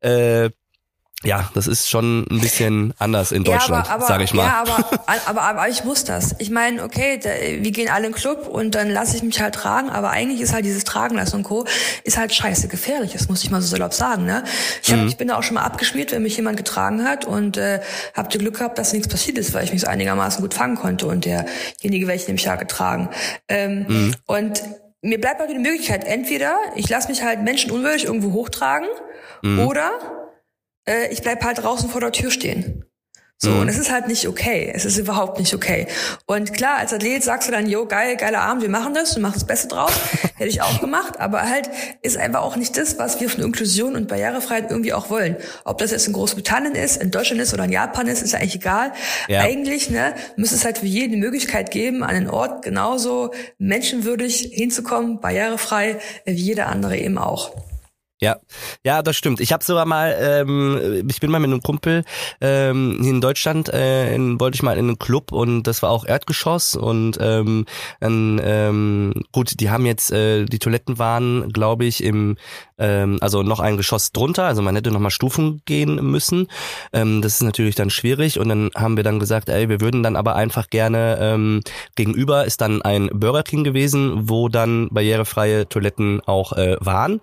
äh, ja, das ist schon ein bisschen anders in Deutschland, ja, sage ich mal. Ja, aber, aber, aber ich muss das. Ich meine, okay, da, wir gehen alle in den Club und dann lasse ich mich halt tragen, aber eigentlich ist halt dieses Tragen lassen und Co. ist halt scheiße gefährlich, das muss ich mal so salopp sagen. Ne? Ich, hab, mhm. ich bin da auch schon mal abgeschmiert, wenn mich jemand getragen hat und äh, habe Glück gehabt, dass nichts passiert ist, weil ich mich so einigermaßen gut fangen konnte und derjenige, welchen nämlich ja getragen. Ähm, mhm. Und mir bleibt halt die Möglichkeit, entweder ich lasse mich halt menschenunwürdig irgendwo hochtragen mhm. oder äh, ich bleib halt draußen vor der Tür stehen. So, mhm. und es ist halt nicht okay. Es ist überhaupt nicht okay. Und klar, als Athlet sagst du dann, jo, geil, geiler Abend, wir machen das, du machst das Beste draus. [laughs] Hätte ich auch gemacht. Aber halt ist einfach auch nicht das, was wir von Inklusion und Barrierefreiheit irgendwie auch wollen. Ob das jetzt in Großbritannien ist, in Deutschland ist oder in Japan ist, ist ja eigentlich egal. Ja. Eigentlich, ne, müsste es halt für jeden die Möglichkeit geben, an einen Ort genauso menschenwürdig hinzukommen, barrierefrei, wie jeder andere eben auch. Ja, ja, das stimmt. Ich habe sogar mal, ähm, ich bin mal mit einem Kumpel ähm, in Deutschland, äh, in, wollte ich mal in einen Club und das war auch Erdgeschoss und ähm, ähm, gut, die haben jetzt, äh, die Toiletten waren, glaube ich, im ähm, also noch ein Geschoss drunter, also man hätte noch mal Stufen gehen müssen. Ähm, das ist natürlich dann schwierig. Und dann haben wir dann gesagt, ey, wir würden dann aber einfach gerne ähm, gegenüber ist dann ein Burger King gewesen, wo dann barrierefreie Toiletten auch äh, waren.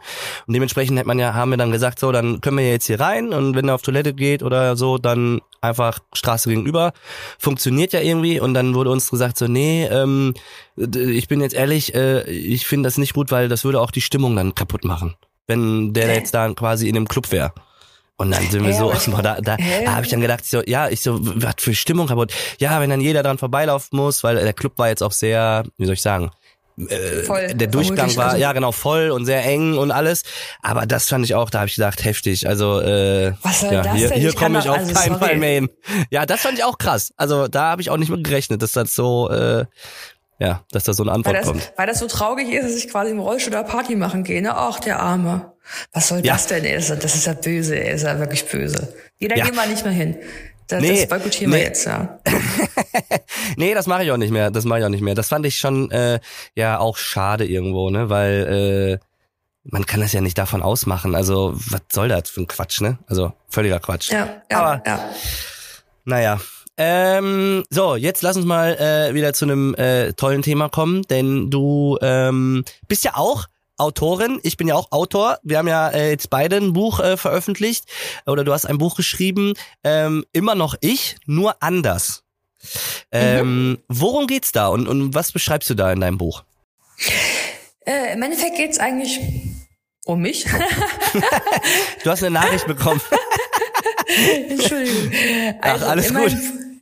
Und dementsprechend hat man ja haben wir dann gesagt, so dann können wir jetzt hier rein. Und wenn er auf Toilette geht oder so, dann einfach Straße gegenüber. Funktioniert ja irgendwie. Und dann wurde uns gesagt so, nee, ähm, ich bin jetzt ehrlich, äh, ich finde das nicht gut, weil das würde auch die Stimmung dann kaputt machen wenn der jetzt da quasi in dem Club wäre. Und dann sind wir so, boah, [laughs] da, da, da habe ich dann gedacht, so, ja, ich so, was für Stimmung kaputt. Ja, wenn dann jeder dran vorbeilaufen muss, weil der Club war jetzt auch sehr, wie soll ich sagen, äh, voll, der Durchgang war, also. ja genau, voll und sehr eng und alles. Aber das fand ich auch, da habe ich gedacht, heftig. Also äh, Was soll ja, das hier, denn? hier komme ich auf also, keinen Fall mehr hin. Ja, das fand ich auch krass. Also da habe ich auch nicht mit gerechnet, dass das so äh, ja, dass da so eine Antwort weil das, kommt. Weil das so traurig ist, dass ich quasi im Rollstuhl da Party machen gehe. Ne? Ach, der Arme. Was soll ja. das denn? Ey? Das, ist ja böse, ey. das ist ja wirklich böse. Jeder ja. geht mal nicht mehr hin. Das, nee, das boykottieren nee. wir jetzt, ja. [laughs] nee, das mache ich auch nicht mehr. Das mache ich auch nicht mehr. Das fand ich schon äh, ja auch schade irgendwo, ne? Weil äh, man kann das ja nicht davon ausmachen. Also, was soll das für ein Quatsch, ne? Also völliger Quatsch. Ja, ja, Aber, ja. Naja, ähm, so, jetzt lass uns mal äh, wieder zu einem äh, tollen Thema kommen, denn du ähm, bist ja auch Autorin, ich bin ja auch Autor. Wir haben ja äh, jetzt beide ein Buch äh, veröffentlicht oder du hast ein Buch geschrieben, ähm, immer noch ich, nur anders. Ähm, mhm. Worum geht's da und, und was beschreibst du da in deinem Buch? Äh, Im Endeffekt geht's eigentlich um mich. [laughs] du hast eine Nachricht bekommen. [laughs] Entschuldigung. Also Ach, alles gut.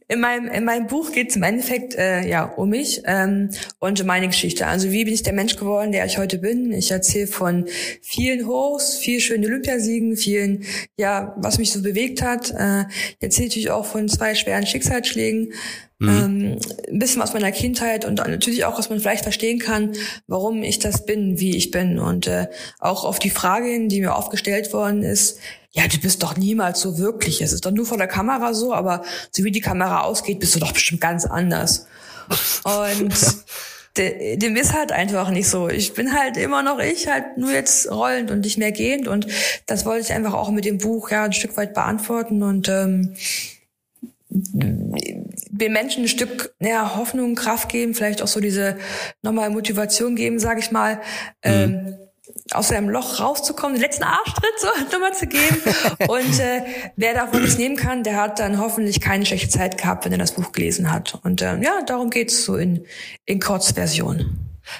In meinem, in meinem Buch geht es im Endeffekt äh, ja um mich ähm, und um meine Geschichte. Also wie bin ich der Mensch geworden, der ich heute bin? Ich erzähle von vielen Hochs, viel schönen Olympiasiegen, vielen, ja, was mich so bewegt hat. Äh, ich erzähle natürlich auch von zwei schweren Schicksalsschlägen. Mhm. Ähm, ein bisschen aus meiner Kindheit und natürlich auch, was man vielleicht verstehen kann, warum ich das bin, wie ich bin. Und äh, auch auf die Frage hin, die mir oft gestellt worden ist, ja, du bist doch niemals so wirklich. Es ist doch nur vor der Kamera so, aber so wie die Kamera ausgeht, bist du doch bestimmt ganz anders. Und [laughs] dem ist halt einfach nicht so. Ich bin halt immer noch ich, halt nur jetzt rollend und nicht mehr gehend. Und das wollte ich einfach auch mit dem Buch ja ein Stück weit beantworten und ähm, den Menschen ein Stück ja, Hoffnung, Kraft geben, vielleicht auch so diese nochmal Motivation geben, sage ich mal. Mhm. Ähm, aus seinem Loch rauszukommen, den letzten Arschtritt so [laughs] nochmal zu geben. Und äh, wer davon nichts nehmen kann, der hat dann hoffentlich keine schlechte Zeit gehabt, wenn er das Buch gelesen hat. Und äh, ja, darum geht's so in, in Kurzversion.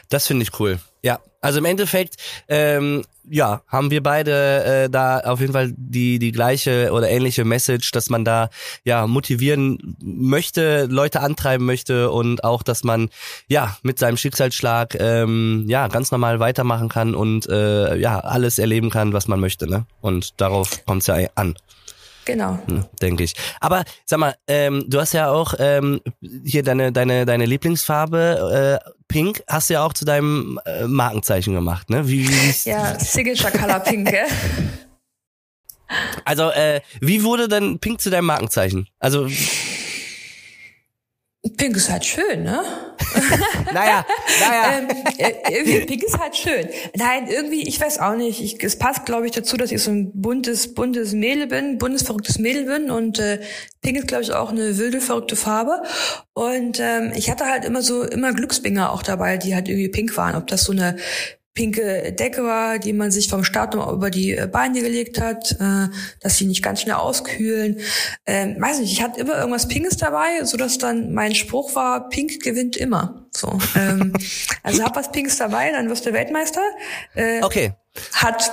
Das finde ich cool. Ja, also im Endeffekt, ähm, ja, haben wir beide äh, da auf jeden Fall die die gleiche oder ähnliche Message, dass man da ja motivieren möchte, Leute antreiben möchte und auch, dass man ja mit seinem Schicksalsschlag ähm, ja ganz normal weitermachen kann und äh, ja alles erleben kann, was man möchte, ne? Und darauf kommt es ja an. Genau. Hm, Denke ich. Aber sag mal, ähm, du hast ja auch ähm, hier deine deine deine Lieblingsfarbe äh, Pink hast du ja auch zu deinem äh, Markenzeichen gemacht, ne? Wie, wie [laughs] ja, Signature Color Pink. Gell? [laughs] Also äh, wie wurde denn Pink zu deinem Markenzeichen? Also Pink ist halt schön, ne? [laughs] naja, naja. [laughs] ähm, äh, Pink ist halt schön. Nein, irgendwie, ich weiß auch nicht. Ich, es passt, glaube ich, dazu, dass ich so ein buntes, buntes Mädel bin, buntes, verrücktes Mädel bin. Und äh, Pink ist, glaube ich, auch eine wilde, verrückte Farbe. Und ähm, ich hatte halt immer so, immer Glücksbinger auch dabei, die halt irgendwie pink waren. Ob das so eine pinke Decke war, die man sich vom Start noch über die äh, Beine gelegt hat, äh, dass sie nicht ganz schnell auskühlen. Ähm, weiß nicht, ich hatte immer irgendwas Pinkes dabei, so dass dann mein Spruch war, Pink gewinnt immer. So, ähm, [laughs] also hab was Pinkes dabei, dann wirst du Weltmeister. Äh, okay. Hat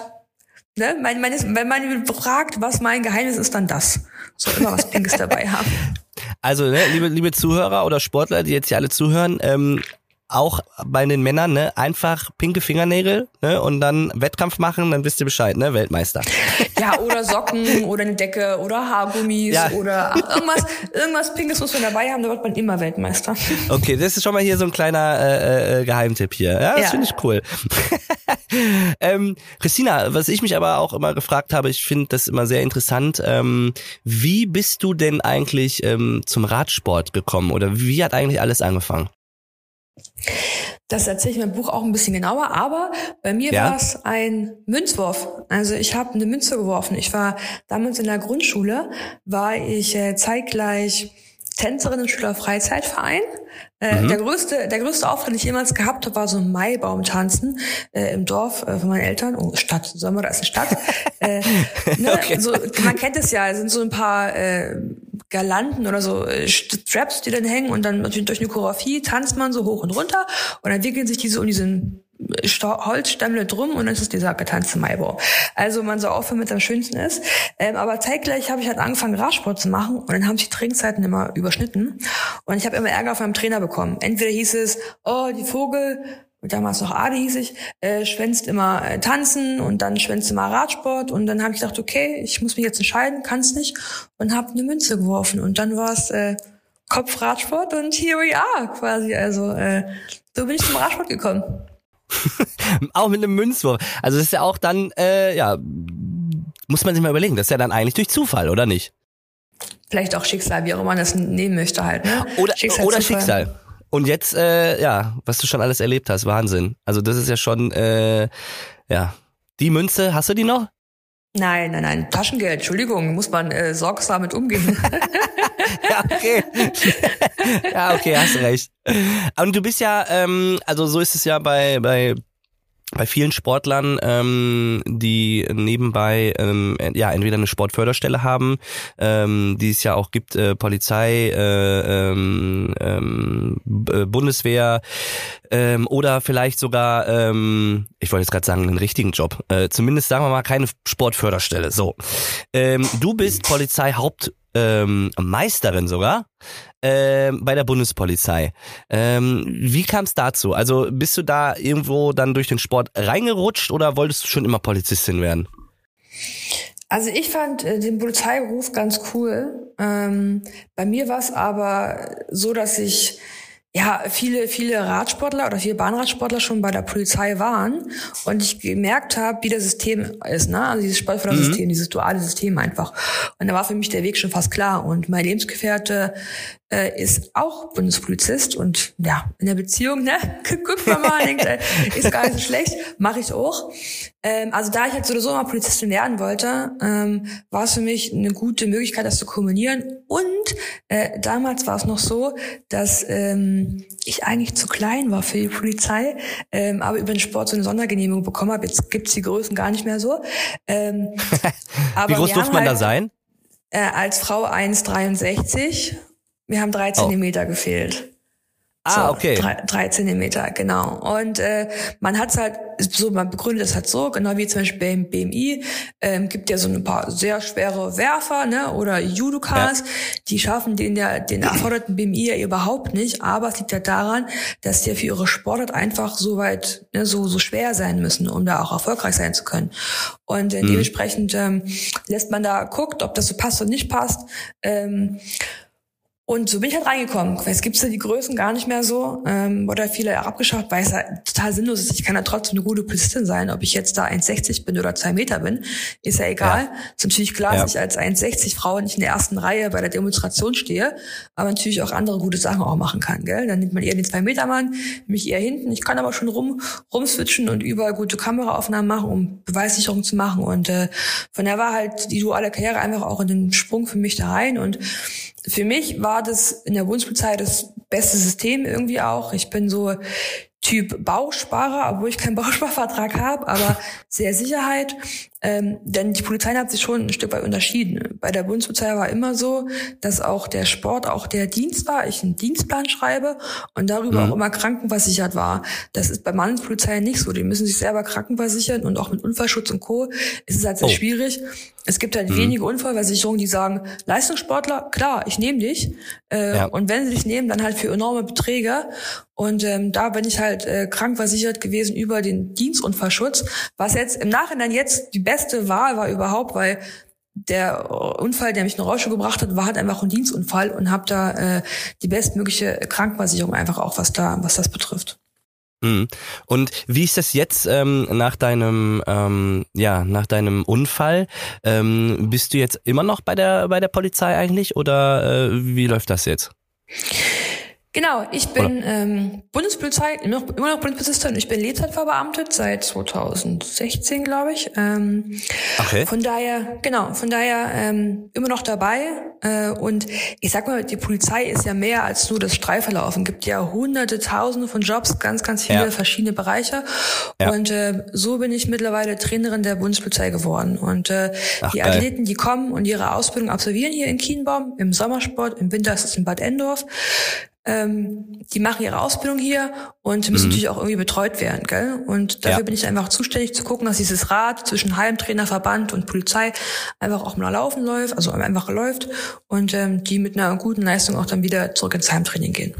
Ne, mein, mein, wenn man fragt, was mein Geheimnis ist, dann das. So immer was Pinkes dabei haben. [laughs] Also, ne, liebe, liebe Zuhörer oder Sportler, die jetzt hier alle zuhören, ähm, auch bei den Männern, ne, einfach pinke Fingernägel, ne, und dann Wettkampf machen, dann wisst ihr Bescheid, ne, Weltmeister. [laughs] Ja, oder Socken oder eine Decke oder Haargummis ja. oder irgendwas, irgendwas Pinkes muss man dabei haben, da wird man immer Weltmeister. Okay, das ist schon mal hier so ein kleiner äh, äh, Geheimtipp hier. Ja, das ja. finde ich cool. [laughs] ähm, Christina, was ich mich aber auch immer gefragt habe, ich finde das immer sehr interessant, ähm, wie bist du denn eigentlich ähm, zum Radsport gekommen oder wie hat eigentlich alles angefangen? Das erzähle ich in meinem Buch auch ein bisschen genauer, aber bei mir ja? war es ein Münzwurf. Also ich habe eine Münze geworfen. Ich war damals in der Grundschule, war ich äh, zeitgleich Tänzerin im Schülerfreizeitverein. Äh, mhm. Der größte, der größte Auftritt, den ich jemals gehabt habe, war so ein Maibaum-Tanzen äh, im Dorf äh, von meinen Eltern. Oh, Stadt, wir, da ist eine Stadt. äh, [laughs] ne, okay. so, man kennt es ja, es sind so ein paar äh, Galanten oder so äh, Straps, die dann hängen und dann durch eine Choreografie tanzt man so hoch und runter und dann wickeln sich die so um diesen Holzstämmle drum und dann ist es dieser getanzte Maibaum. Also man soll aufhören, mit am schönsten ist. Ähm, aber zeitgleich habe ich halt angefangen, Radsport zu machen und dann haben sich die Trinkzeiten immer überschnitten und ich habe immer Ärger von meinem Trainer bekommen. Entweder hieß es, oh, die Vogel, damals noch Adi hieß ich, äh, schwänzt immer äh, tanzen und dann schwänzt immer Radsport und dann habe ich gedacht, okay, ich muss mich jetzt entscheiden, kann es nicht und habe eine Münze geworfen und dann war es äh, Kopfradsport und here we are quasi. Also äh, so bin ich zum Radsport gekommen. [laughs] auch mit einem Münzwurf. Also das ist ja auch dann, äh, ja, muss man sich mal überlegen, das ist ja dann eigentlich durch Zufall, oder nicht? Vielleicht auch Schicksal, wie auch immer man das nehmen möchte halt. Ne? Oder Schicksal. Oder Schicksal. Und jetzt, äh, ja, was du schon alles erlebt hast, Wahnsinn. Also das ist ja schon, äh, ja. Die Münze, hast du die noch? Nein, nein, nein, Taschengeld, Entschuldigung, muss man äh, sorgsam mit umgehen. [laughs] [laughs] ja, okay. ja, okay, hast recht. Und du bist ja, ähm, also so ist es ja bei, bei bei vielen Sportlern, ähm, die nebenbei ähm, ja entweder eine Sportförderstelle haben, ähm, die es ja auch gibt, äh, Polizei, äh, ähm, ähm, Bundeswehr ähm, oder vielleicht sogar, ähm, ich wollte jetzt gerade sagen, einen richtigen Job. Äh, zumindest sagen wir mal keine Sportförderstelle. So, ähm, du bist Polizeihaupt ähm, Meisterin sogar äh, bei der Bundespolizei. Ähm, wie kam es dazu? Also bist du da irgendwo dann durch den Sport reingerutscht oder wolltest du schon immer Polizistin werden? Also ich fand äh, den Polizeiruf ganz cool. Ähm, bei mir war es aber so, dass ich ja, viele, viele Radsportler oder viele Bahnradsportler schon bei der Polizei waren und ich gemerkt habe, wie das System ist, ne? Also dieses Sportfördersystem, mhm. dieses duale System einfach. Und da war für mich der Weg schon fast klar. Und mein Lebensgefährte äh, ist auch Bundespolizist und ja, in der Beziehung, ne, [laughs] guckt man mal, denkt, äh, ist gar nicht so schlecht, mache ich auch. Ähm, also da ich halt sowieso mal Polizistin werden wollte, ähm, war es für mich eine gute Möglichkeit, das zu kombinieren. Und äh, damals war es noch so, dass ähm, ich eigentlich zu klein war für die Polizei, ähm, aber über den Sport so eine Sondergenehmigung bekommen habe. Jetzt gibt's die Größen gar nicht mehr so. Ähm, [laughs] aber Wie groß durfte man halt, da sein? Äh, als Frau 1,63. Wir haben drei oh. Zentimeter gefehlt. Ah, so, okay. Drei, drei Zentimeter, genau. Und äh, man hat es halt so, man begründet es halt so, genau wie zum Beispiel beim BMI, ähm, gibt ja so ein paar sehr schwere Werfer, ne, oder Judokas, ja. die schaffen den ja, den erforderten BMI ja überhaupt nicht, aber es liegt ja daran, dass die ja für ihre Sportart einfach so weit, ne, so, so schwer sein müssen, um da auch erfolgreich sein zu können. Und äh, mhm. dementsprechend ähm, lässt man da guckt, ob das so passt oder nicht passt. Ähm, und so bin ich halt reingekommen. Es gibt ja die Größen gar nicht mehr so. Ähm, wurde viele abgeschafft, weil es halt total sinnlos ist. Ich kann ja trotzdem eine gute Polizistin sein. Ob ich jetzt da 1,60 bin oder zwei Meter bin, ist ja egal. Ja. Ist natürlich klar, ja. dass ich als 1,60 Frau nicht in der ersten Reihe bei der Demonstration stehe, aber natürlich auch andere gute Sachen auch machen kann. Gell? Dann nimmt man eher den zwei Meter Mann, mich eher hinten. Ich kann aber schon rum rumswitchen und überall gute Kameraaufnahmen machen, um Beweissicherung zu machen. Und äh, von der war halt die duale Karriere einfach auch in den Sprung für mich da rein. Und für mich war das in der Bundespolizei das beste System irgendwie auch. Ich bin so Typ Bausparer, obwohl ich keinen [laughs] Bausparvertrag habe, aber sehr Sicherheit. Ähm, denn die Polizei hat sich schon ein Stück weit unterschieden. Bei der Bundespolizei war immer so, dass auch der Sport auch der Dienst war. Ich einen Dienstplan schreibe und darüber mhm. auch immer krankenversichert war. Das ist bei Landespolizei nicht so. Die müssen sich selber krankenversichern und auch mit Unfallschutz und Co. ist es halt sehr oh. schwierig. Es gibt halt mhm. wenige Unfallversicherungen, die sagen, Leistungssportler, klar, ich nehme dich. Äh, ja. Und wenn sie dich nehmen, dann halt für enorme Beträge. Und ähm, da bin ich halt äh, krankversichert gewesen über den Dienstunfallschutz, was jetzt im Nachhinein jetzt die beste Wahl war überhaupt, weil der Unfall, der mich in Rausche gebracht hat, war halt einfach ein Dienstunfall und habe da äh, die bestmögliche Krankenversicherung einfach auch, was da, was das betrifft. Mhm. Und wie ist das jetzt ähm, nach deinem ähm, ja nach deinem Unfall? Ähm, bist du jetzt immer noch bei der bei der Polizei eigentlich oder äh, wie läuft das jetzt? Genau, ich bin ähm, Bundespolizei, immer noch, immer noch Bundespolizistin. Ich bin Lebzeitverbeamtet seit 2016, glaube ich. Ähm, okay. Von daher, genau, von daher ähm, immer noch dabei. Äh, und ich sag mal, die Polizei ist ja mehr als nur das Streiferlaufen. Gibt ja hunderte, tausende von Jobs, ganz, ganz viele ja. verschiedene Bereiche. Ja. Und äh, so bin ich mittlerweile Trainerin der Bundespolizei geworden. Und äh, Ach, die. Athleten, die kommen und ihre Ausbildung absolvieren hier in Kienbaum, im Sommersport, im Winter ist es in Bad Endorf ähm, die machen ihre Ausbildung hier und müssen mhm. natürlich auch irgendwie betreut werden, gell? Und dafür ja. bin ich einfach zuständig zu gucken, dass dieses Rad zwischen Heimtrainer, Verband und Polizei einfach auch mal laufen läuft, also einfach läuft und ähm, die mit einer guten Leistung auch dann wieder zurück ins Heimtraining gehen.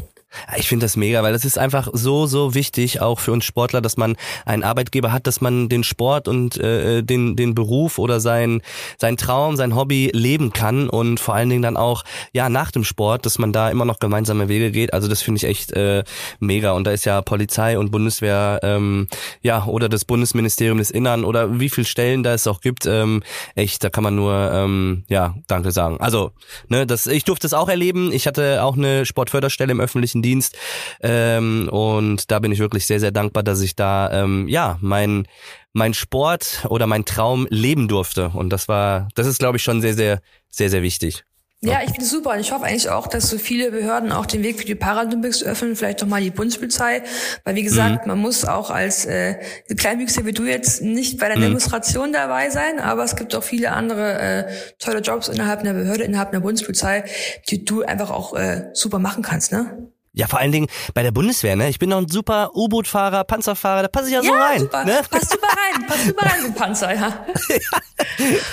Ich finde das mega, weil das ist einfach so, so wichtig, auch für uns Sportler, dass man einen Arbeitgeber hat, dass man den Sport und äh, den, den Beruf oder sein, sein Traum, sein Hobby leben kann und vor allen Dingen dann auch, ja, nach dem Sport, dass man da immer noch gemeinsame Wege geht. Also das finde ich echt äh, mega. Und da ist ja Polizei und Bundeswehr, ähm, ja, oder das Bundesministerium des Innern oder wie viel Stellen da es auch gibt, ähm, echt, da kann man nur, ähm, ja, danke sagen. Also, ne, das, ich durfte es auch erleben. Ich hatte auch eine Sportförderstelle im öffentlichen Dienst. Ähm, und da bin ich wirklich sehr, sehr dankbar, dass ich da ähm, ja mein mein Sport oder mein Traum leben durfte. Und das war, das ist, glaube ich, schon sehr, sehr, sehr, sehr wichtig. Ja, ich finde es super und ich hoffe eigentlich auch, dass so viele Behörden auch den Weg für die Paralympics öffnen, vielleicht doch mal die Bundespolizei, weil wie gesagt, mhm. man muss auch als äh, Kleinwüchse wie du jetzt nicht bei der mhm. Demonstration dabei sein, aber es gibt auch viele andere äh, tolle Jobs innerhalb einer Behörde, innerhalb einer Bundespolizei, die du einfach auch äh, super machen kannst, ne? Ja, vor allen Dingen bei der Bundeswehr, ne? Ich bin noch ein super U-Boot-Fahrer, Panzerfahrer, da passe ich ja, ja so rein. Super. Ne? Passt super rein, passt super rein, du Panzer, ja. ja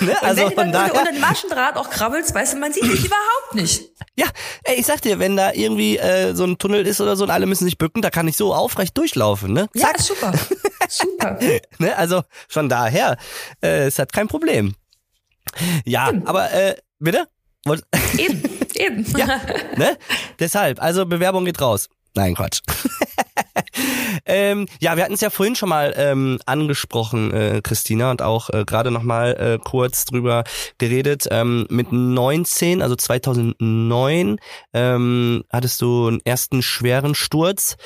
[laughs] ne? Also wenn du dann unter, unter dem Maschendraht auch krabbelst, weißt du, man sieht dich überhaupt nicht. Ja, ey, ich sag dir, wenn da irgendwie äh, so ein Tunnel ist oder so und alle müssen sich bücken, da kann ich so aufrecht durchlaufen, ne? Zack. Ja, super. [laughs] super. ne? Also von daher, äh, es hat kein Problem. Ja, Stimmt. aber äh, bitte? Eben, eben. [laughs] Ja, ne? Deshalb, also Bewerbung geht raus. Nein, Quatsch. [laughs] ähm, ja, wir hatten es ja vorhin schon mal ähm, angesprochen, äh, Christina, und auch äh, gerade noch mal äh, kurz drüber geredet. Ähm, mit 19, also 2009, ähm, hattest du einen ersten schweren Sturz,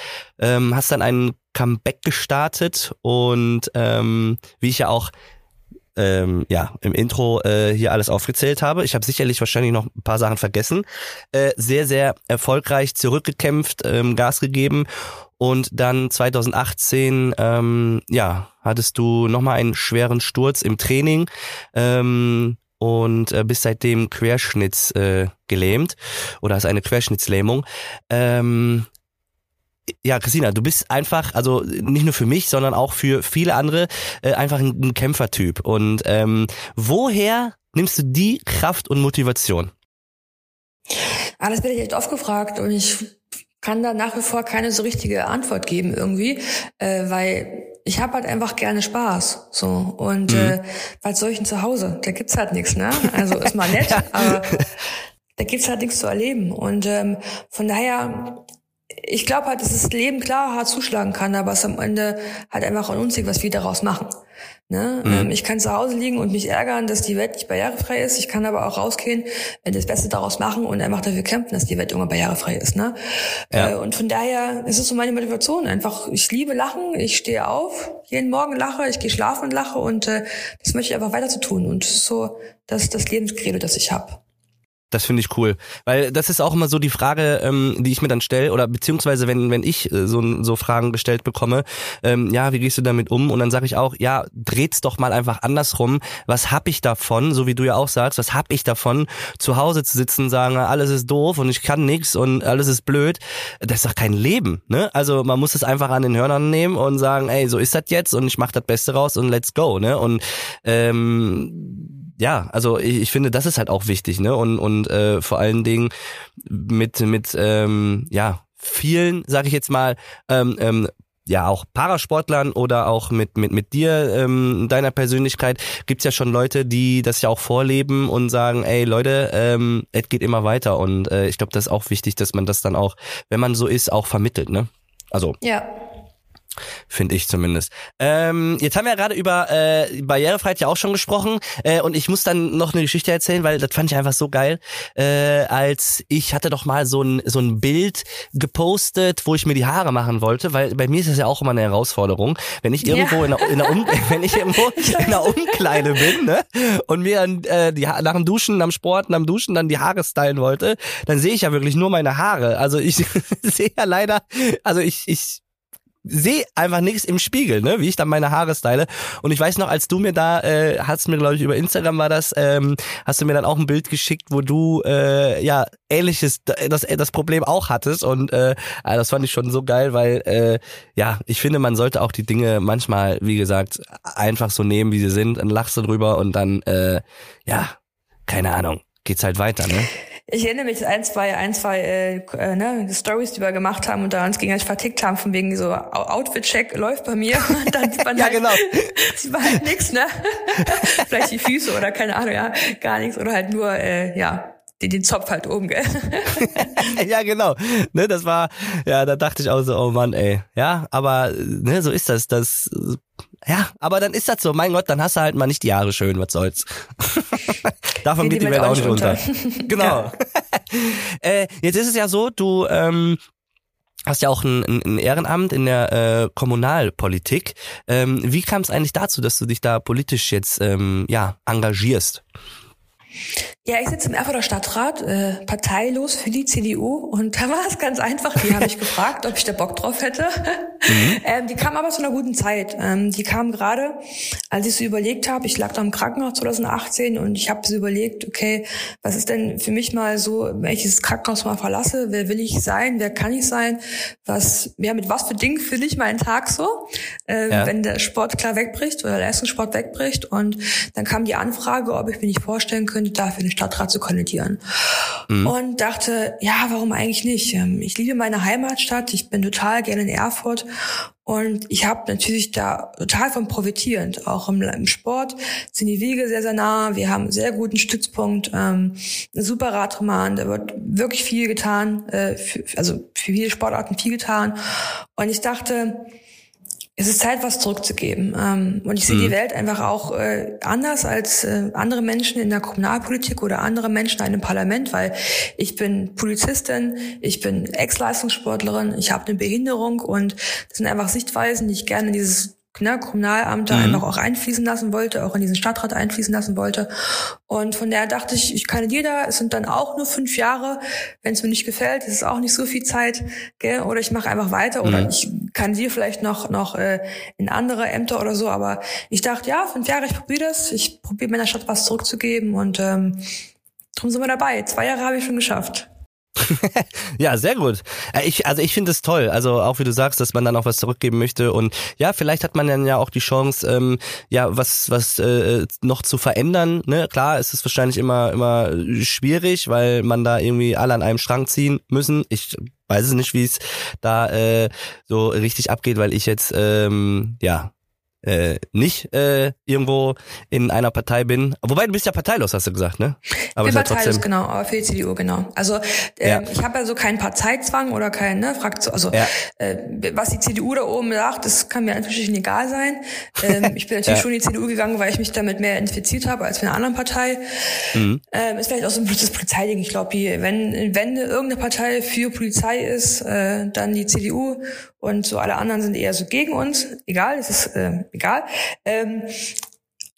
ähm, hast dann einen Comeback gestartet und ähm, wie ich ja auch ähm, ja im Intro äh, hier alles aufgezählt habe. Ich habe sicherlich wahrscheinlich noch ein paar Sachen vergessen. Äh, sehr sehr erfolgreich zurückgekämpft, ähm, Gas gegeben und dann 2018 ähm, ja hattest du noch mal einen schweren Sturz im Training. Ähm, und äh, bist seitdem Querschnitts äh, gelähmt oder hast eine Querschnittslähmung. Ähm, ja, Christina, du bist einfach, also nicht nur für mich, sondern auch für viele andere, äh, einfach ein, ein Kämpfertyp. Und ähm, woher nimmst du die Kraft und Motivation? Ah, das bin ich echt oft gefragt und ich kann da nach wie vor keine so richtige Antwort geben irgendwie, äh, weil ich habe halt einfach gerne Spaß. So. Und mhm. äh, ich denn zu Hause? Da gibt's halt nichts, ne? Also ist mal nett, [laughs] aber da gibt's halt nichts zu erleben. Und ähm, von daher ich glaube halt, dass das Leben klar hart zuschlagen kann, aber es am Ende halt einfach an uns liegt, was wir daraus machen. Ne? Mhm. Ähm, ich kann zu Hause liegen und mich ärgern, dass die Welt nicht barrierefrei ist. Ich kann aber auch rausgehen, das Beste daraus machen und einfach dafür kämpfen, dass die Welt irgendwann barrierefrei ist. Ne? Ja. Äh, und von daher ist es so meine Motivation. Einfach, ich liebe Lachen, ich stehe auf, jeden Morgen lache, ich gehe schlafen und lache und äh, das möchte ich einfach weiter zu tun. Und das ist so das, das Lebenskredo, das ich habe. Das finde ich cool, weil das ist auch immer so die Frage, ähm, die ich mir dann stelle oder beziehungsweise wenn wenn ich äh, so so Fragen gestellt bekomme, ähm, ja, wie gehst du damit um? Und dann sage ich auch, ja, dreht's doch mal einfach andersrum. Was hab ich davon? So wie du ja auch sagst, was hab ich davon, zu Hause zu sitzen, sagen, alles ist doof und ich kann nichts und alles ist blöd. Das ist doch kein Leben, ne? Also man muss es einfach an den Hörnern nehmen und sagen, ey, so ist das jetzt und ich mach das Beste raus und let's go, ne? Und ähm, ja, also ich, ich finde, das ist halt auch wichtig, ne? Und und äh, vor allen Dingen mit mit ähm, ja vielen, sag ich jetzt mal, ähm, ähm, ja auch Parasportlern oder auch mit mit mit dir ähm, deiner Persönlichkeit gibt's ja schon Leute, die das ja auch vorleben und sagen, ey Leute, ähm, es geht immer weiter und äh, ich glaube, das ist auch wichtig, dass man das dann auch, wenn man so ist, auch vermittelt, ne? Also ja. Finde ich zumindest. Ähm, jetzt haben wir ja gerade über äh, Barrierefreiheit ja auch schon gesprochen äh, und ich muss dann noch eine Geschichte erzählen, weil das fand ich einfach so geil. Äh, als ich hatte doch mal so ein so ein Bild gepostet, wo ich mir die Haare machen wollte, weil bei mir ist das ja auch immer eine Herausforderung, wenn ich irgendwo ja. in, der, in der um, [laughs] wenn ich irgendwo in der Umkleide bin ne, und mir dann äh, die nach dem Duschen, am Sport, nach dem Duschen dann die Haare stylen wollte, dann sehe ich ja wirklich nur meine Haare. Also ich [laughs] sehe ja leider, also ich ich sehe einfach nichts im Spiegel, ne, wie ich dann meine Haare style. Und ich weiß noch, als du mir da, äh, hast mir, glaube ich, über Instagram war das, ähm, hast du mir dann auch ein Bild geschickt, wo du äh, ja ähnliches, das, das Problem auch hattest. Und äh, das fand ich schon so geil, weil äh, ja, ich finde, man sollte auch die Dinge manchmal, wie gesagt, einfach so nehmen, wie sie sind, dann lachst du drüber und dann, äh, ja, keine Ahnung, geht's halt weiter, ne? [laughs] Ich erinnere mich ein, zwei, ein, zwei äh, äh, ne, Stories, die wir gemacht haben und da uns gegenseitig vertickt haben, von wegen so Outfit-Check läuft bei mir. [laughs] Und dann sieht man ja, halt, genau. [laughs] sieht man halt nichts, ne? [laughs] Vielleicht die Füße oder keine Ahnung, ja, gar nichts. Oder halt nur, äh, ja, den, den Zopf halt oben, gell? ja, genau. Ne, das war, ja, da dachte ich auch so, oh Mann, ey. Ja, aber ne, so ist das. Das ja, aber dann ist das so. Mein Gott, dann hast du halt mal nicht die Haare schön, was soll's. [laughs] Davon geht die Welt auch nicht unter. [laughs] [laughs] genau. Äh, jetzt ist es ja so, du ähm, hast ja auch ein, ein Ehrenamt in der äh, Kommunalpolitik. Ähm, wie kam es eigentlich dazu, dass du dich da politisch jetzt ähm, ja engagierst? Ja, ich sitze im Erfurter Stadtrat, äh, parteilos für die CDU und da war es ganz einfach. Die haben mich [laughs] gefragt, ob ich da Bock drauf hätte. Mhm. [laughs] Ähm, die kam aber zu einer guten Zeit. Ähm, die kam gerade, als ich so überlegt habe, ich lag da im Krankenhaus 2018 und ich habe so überlegt, okay, was ist denn für mich mal so, wenn ich dieses Krankenhaus mal verlasse, wer will ich sein, wer kann ich sein, was, ja, mit was für Dingen fülle ich meinen Tag so, äh, ja. wenn der Sport klar wegbricht oder der Leistungssport wegbricht und dann kam die Anfrage, ob ich mir nicht vorstellen könnte, gegründet, dafür den Stadtrat zu kandidieren. Mhm. Und dachte, ja, warum eigentlich nicht? Ähm, ich liebe meine Heimatstadt, ich bin total gerne in Erfurt und ich habe natürlich da total von profitierend. Auch im, im, Sport sind die Wege sehr, sehr nah. Wir haben einen sehr guten Stützpunkt, ähm, ein super Radroman, da wird wirklich viel getan, äh, für, also für viele Sportarten viel getan. Und ich dachte, es ist Zeit, was zurückzugeben. Ähm, und ich sehe mhm. die Welt einfach auch äh, anders als äh, andere Menschen in der Kommunalpolitik oder andere Menschen in einem Parlament, weil ich bin Polizistin, ich bin Ex-Leistungssportlerin, ich habe eine Behinderung und das sind einfach Sichtweisen, die ich gerne in dieses ne, Kommunalamt mhm. einfach auch einfließen lassen wollte, auch in diesen Stadtrat einfließen lassen wollte. Und von daher dachte ich, ich kandidiere da, es sind dann auch nur fünf Jahre. Wenn es mir nicht gefällt, ist es auch nicht so viel Zeit, gell? oder ich mache einfach weiter oder mhm. ich kandidiere vielleicht noch, noch äh, in andere Ämter oder so. Aber ich dachte, ja, fünf Jahre, ich probiere das, ich probiere meiner Stadt was zurückzugeben und ähm, darum sind wir dabei. Zwei Jahre habe ich schon geschafft. [laughs] ja, sehr gut. Äh, ich, also ich finde es toll. Also auch wie du sagst, dass man dann auch was zurückgeben möchte und ja, vielleicht hat man dann ja auch die Chance, ähm, ja, was was äh, noch zu verändern. Ne? Klar, es ist wahrscheinlich immer immer schwierig, weil man da irgendwie alle an einem Strang ziehen müssen. Ich weiß es nicht, wie es da äh, so richtig abgeht, weil ich jetzt ähm, ja äh, nicht äh, irgendwo in einer Partei bin. Wobei du bist ja parteilos, hast du gesagt, ne? Aber ich bin parteilos, trotzdem... genau, aber für die CDU, genau. Also ähm, ja. ich habe ja so keinen Parteizwang oder keinen ne, Fraktion. Also ja. äh, was die CDU da oben sagt, das kann mir natürlich egal sein. Ähm, [laughs] ich bin natürlich ja. schon in die CDU gegangen, weil ich mich damit mehr infiziert habe als mit einer anderen Partei. Mhm. Ähm, ist vielleicht auch so ein blödes Polizeiding. Ich glaube, wenn, wenn irgendeine Partei für Polizei ist, äh, dann die CDU und so alle anderen sind eher so gegen uns. Egal, es ist äh, egal. Ähm,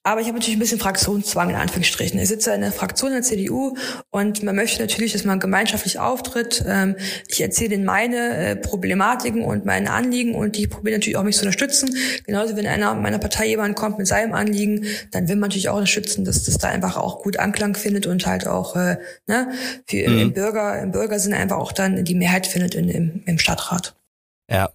aber ich habe natürlich ein bisschen Fraktionszwang in Anführungsstrichen. Ich sitze in der Fraktion der CDU und man möchte natürlich, dass man gemeinschaftlich auftritt. Ähm, ich erzähle Ihnen meine äh, Problematiken und meine Anliegen und die probieren natürlich auch mich zu unterstützen. Genauso wenn einer meiner Partei jemand kommt mit seinem Anliegen, dann will man natürlich auch unterstützen, dass das da einfach auch gut Anklang findet und halt auch äh, ne, für, mhm. im Bürger, im Bürgersinn einfach auch dann die Mehrheit findet in, im, im Stadtrat. Ja.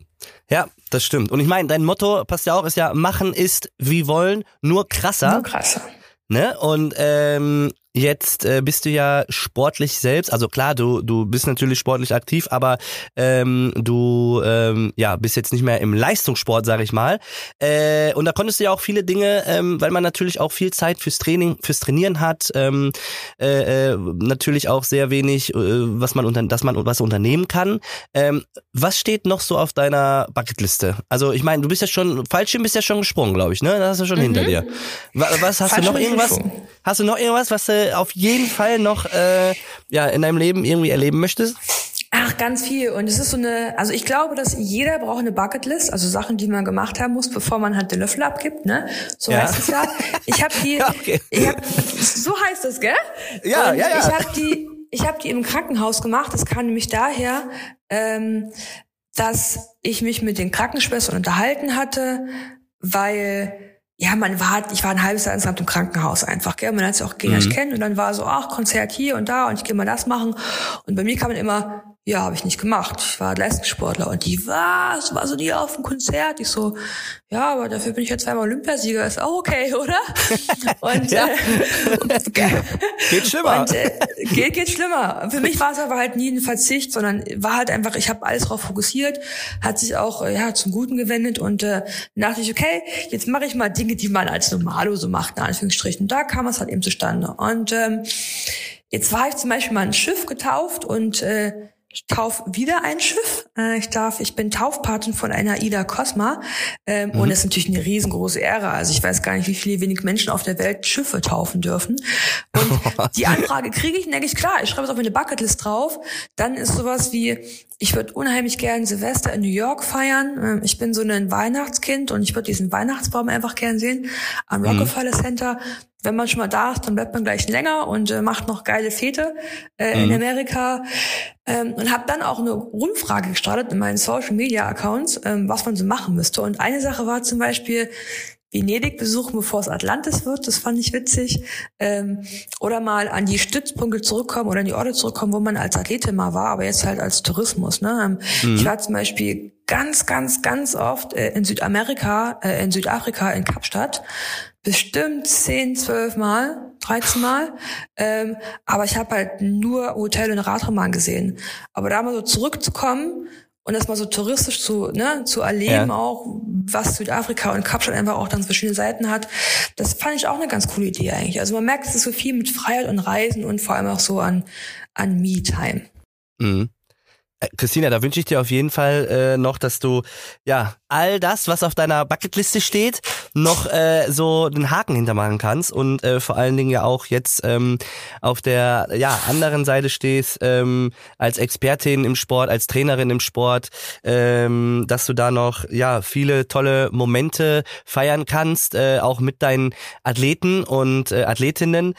Ja, das stimmt. Und ich meine, dein Motto passt ja auch, ist ja, machen ist wie wollen, nur krasser. Nur krasser. Ne? Und ähm, Jetzt äh, bist du ja sportlich selbst, also klar, du du bist natürlich sportlich aktiv, aber ähm, du ähm, ja bist jetzt nicht mehr im Leistungssport, sage ich mal. Äh, und da konntest du ja auch viele Dinge, ähm, weil man natürlich auch viel Zeit fürs Training, fürs Trainieren hat, ähm, äh, äh, natürlich auch sehr wenig, äh, was man unter, dass man was unternehmen kann. Ähm, was steht noch so auf deiner Bucketliste? Also ich meine, du bist ja schon Fallschirm bist ja schon gesprungen, glaube ich, ne? Das hast du schon mhm. hinter dir. Was hast Fallschirm du noch irgendwas? Hast du noch irgendwas, was du auf jeden Fall noch äh, ja in deinem Leben irgendwie erleben möchtest? Ach, ganz viel. Und es ist so eine, also ich glaube, dass jeder braucht eine Bucketlist, also Sachen, die man gemacht haben muss, bevor man halt den Löffel abgibt, ne? So ja. heißt es ja. Ich habe die, [laughs] okay. ich hab, so heißt es, gell? Ja, Und ja, ja. Ich habe die, ich habe die im Krankenhaus gemacht. Das kam nämlich daher, ähm, dass ich mich mit den Krankenschwestern unterhalten hatte, weil ja, man war, ich war ein halbes Jahr insgesamt im Krankenhaus einfach, gell? Man hat sich auch gegenseitig mhm. kennen und dann war so, ach, Konzert hier und da und ich gehe mal das machen. Und bei mir kam man immer, ja, habe ich nicht gemacht. Ich war Leistungssportler und die, was, war so nie auf dem Konzert? Ich so, ja, aber dafür bin ich ja zweimal Olympiasieger, ist auch okay, [laughs] oder? Und ja. äh, [laughs] geht schlimmer. Und, äh, geht, geht schlimmer. Für mich war es aber halt nie ein Verzicht, sondern war halt einfach, ich habe alles drauf fokussiert, hat sich auch äh, ja zum Guten gewendet und äh, dachte ich, okay, jetzt mache ich mal Dinge, die man als Normalo so macht, in Anführungsstrichen. Da kam es halt eben zustande. Und ähm, jetzt war ich zum Beispiel mal ein Schiff getauft und äh, ich tauf wieder ein Schiff. Äh, ich darf, ich bin Taufpatin von einer Ida Cosma. Ähm, mhm. Und das ist natürlich eine riesengroße Ehre. Also ich weiß gar nicht, wie viele wenig Menschen auf der Welt Schiffe taufen dürfen. Und [laughs] die Anfrage kriege ich, denke ich, klar, ich schreibe es auf meine Bucketlist drauf. Dann ist sowas wie, ich würde unheimlich gern Silvester in New York feiern. Ähm, ich bin so ein Weihnachtskind und ich würde diesen Weihnachtsbaum einfach gern sehen am mhm. Rockefeller Center wenn man schon mal da ist, dann bleibt man gleich länger und äh, macht noch geile Fete äh, mhm. in Amerika. Ähm, und habe dann auch eine Rundfrage gestartet in meinen Social Media Accounts, ähm, was man so machen müsste. Und eine Sache war zum Beispiel, Venedig besuchen, bevor es Atlantis wird. Das fand ich witzig. Ähm, oder mal an die Stützpunkte zurückkommen oder an die Orte zurückkommen, wo man als Athletin mal war, aber jetzt halt als Tourismus. Ne? Ähm, mhm. Ich war zum Beispiel ganz, ganz, ganz oft äh, in Südamerika, äh, in Südafrika, in Kapstadt. Bestimmt zehn, zwölf Mal, 13 Mal. Ähm, aber ich habe halt nur Hotel und Radroman gesehen. Aber da mal so zurückzukommen und das mal so touristisch zu, ne, zu erleben ja. auch, was Südafrika und Kapstadt einfach auch dann verschiedene Seiten hat, das fand ich auch eine ganz coole Idee eigentlich. Also man merkt, es ist so viel mit Freiheit und Reisen und vor allem auch so an, an Me-Time. Mhm. Äh, Christina, da wünsche ich dir auf jeden Fall äh, noch, dass du ja all das, was auf deiner Bucketliste steht, noch äh, so den Haken hintermachen kannst und äh, vor allen Dingen ja auch jetzt ähm, auf der ja anderen Seite stehst ähm, als Expertin im Sport, als Trainerin im Sport, ähm, dass du da noch ja viele tolle Momente feiern kannst, äh, auch mit deinen Athleten und äh, Athletinnen.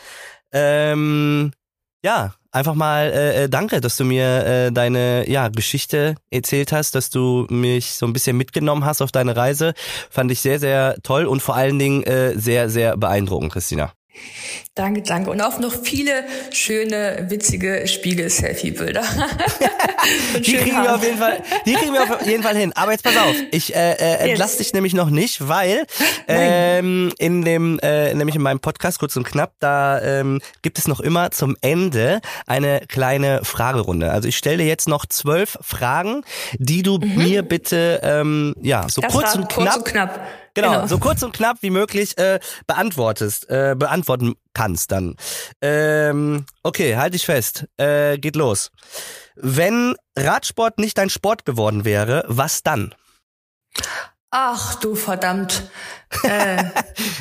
Ähm, ja, einfach mal äh, äh, danke, dass du mir äh, deine ja, Geschichte erzählt hast, dass du mich so ein bisschen mitgenommen hast auf deine Reise. Fand ich sehr, sehr toll und vor allen Dingen äh, sehr, sehr beeindruckend, Christina. Danke, danke. Und auch noch viele schöne, witzige Spiegel-Selfie-Bilder. [laughs] die kriegen wir auf jeden Fall, die kriegen wir auf jeden Fall hin. Aber jetzt pass auf, ich äh, äh, entlasse dich nämlich noch nicht, weil ähm, in dem, äh, nämlich in meinem Podcast kurz und knapp, da ähm, gibt es noch immer zum Ende eine kleine Fragerunde. Also ich stelle dir jetzt noch zwölf Fragen, die du mhm. mir bitte ähm, ja so kurz und, kurz und knapp Genau, genau, so kurz und knapp wie möglich äh, beantwortest, äh, beantworten kannst dann. Ähm, okay, halt dich fest. Äh, geht los. Wenn Radsport nicht dein Sport geworden wäre, was dann? Ach du verdammt. Äh,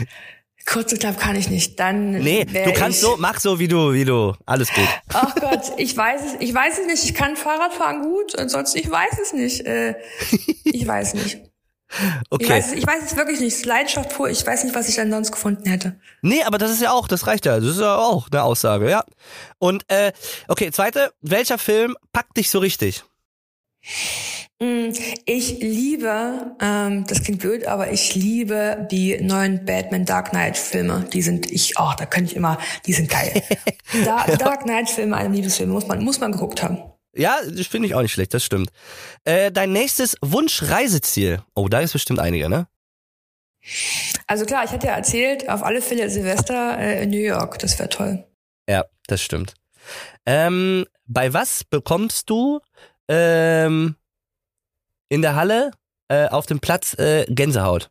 [laughs] kurz und knapp kann ich nicht. Dann Nee, du kannst so, mach so wie du, wie du. Alles gut. Ach Gott, ich weiß es, ich weiß es nicht. Ich kann Fahrradfahren gut, ansonsten ich weiß es nicht. Äh, ich weiß nicht. [laughs] Okay. Ich weiß, ich weiß es wirklich nicht. Leidenschaft pur. Ich weiß nicht, was ich dann sonst gefunden hätte. Nee, aber das ist ja auch, das reicht ja. Das ist ja auch eine Aussage, ja. Und äh, okay, zweite, welcher Film packt dich so richtig? Mm, ich liebe, ähm, das klingt blöd, aber ich liebe die neuen Batman Dark Knight Filme. Die sind, ich, oh, da könnte ich immer, die sind geil. [laughs] da, Dark Knight Filme, ein Liebesfilm, muss man, muss man geguckt haben. Ja, das finde ich auch nicht schlecht, das stimmt. Äh, dein nächstes Wunschreiseziel. Oh, da ist bestimmt einige, ne? Also klar, ich hatte ja erzählt, auf alle Fälle Silvester äh, in New York, das wäre toll. Ja, das stimmt. Ähm, bei was bekommst du ähm, in der Halle äh, auf dem Platz äh, Gänsehaut?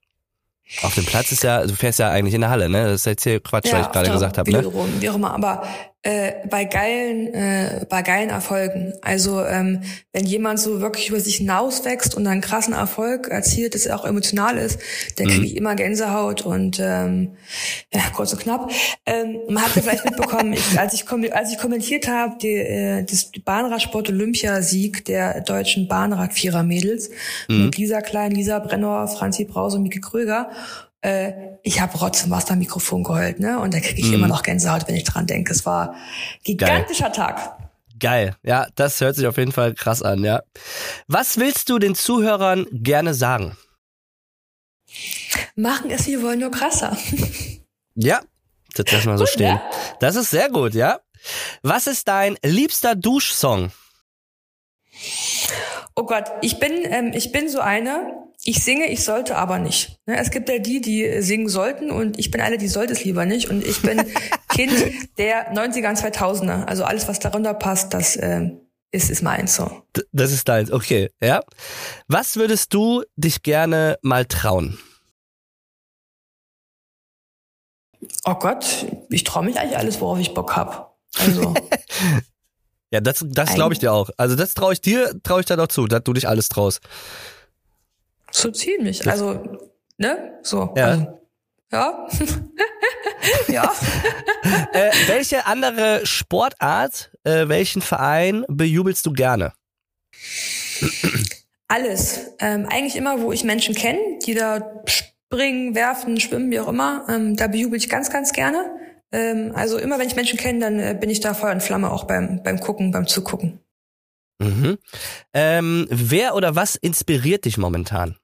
Auf dem Platz ist ja, du fährst ja eigentlich in der Halle, ne? Das ist jetzt hier Quatsch, ja, was ich gerade gesagt habe, ne? Wie auch immer, aber äh, bei geilen, äh, bei geilen Erfolgen. Also ähm, wenn jemand so wirklich über sich hinauswächst und einen krassen Erfolg erzielt, das auch emotional ist, dann kriege mhm. ich immer Gänsehaut und ähm, ja, kurz und knapp. Ähm, man hat ja vielleicht mitbekommen, ich, [laughs] als ich als ich kommentiert habe, die, äh, das Bahnradsport Olympiasieg der deutschen Bahnradvierer-Mädels mhm. mit Lisa Klein, Lisa Brenner, Franzi Brause und Mieke Kröger äh, ich habe Rotz im Wassermikrofon geheult, ne? Und da kriege ich mm. immer noch Gänsehaut, wenn ich dran denke. Es war gigantischer Geil. Tag. Geil, ja, das hört sich auf jeden Fall krass an, ja. Was willst du den Zuhörern gerne sagen? Machen es, wir wollen nur krasser. [laughs] ja, das lassen wir so stehen. Ja? Das ist sehr gut, ja. Was ist dein liebster Duschsong? Oh Gott, ich bin, ähm, ich bin so eine, ich singe, ich sollte aber nicht. Ne, es gibt ja die, die singen sollten und ich bin eine, die sollte es lieber nicht. Und ich bin [laughs] Kind der 90er und 2000er. Also alles, was darunter passt, das äh, ist, ist meins so. Das ist deins, okay, ja. Was würdest du dich gerne mal trauen? Oh Gott, ich traue mich eigentlich alles, worauf ich Bock hab. Also. [laughs] ja, das, das glaube ich dir auch. Also das traue ich dir, traue ich dir doch zu, dass du dich alles traust. So ziemlich. Also, ne? So. Ja. Also, ja. [laughs] ja. [laughs] äh, welche andere Sportart, äh, welchen Verein bejubelst du gerne? Alles. Ähm, eigentlich immer, wo ich Menschen kenne, die da springen, werfen, schwimmen, wie auch immer. Ähm, da bejubel ich ganz, ganz gerne. Ähm, also immer, wenn ich Menschen kenne, dann äh, bin ich da Feuer und Flamme auch beim, beim Gucken, beim Zugucken. Mhm. Ähm, wer oder was inspiriert dich momentan?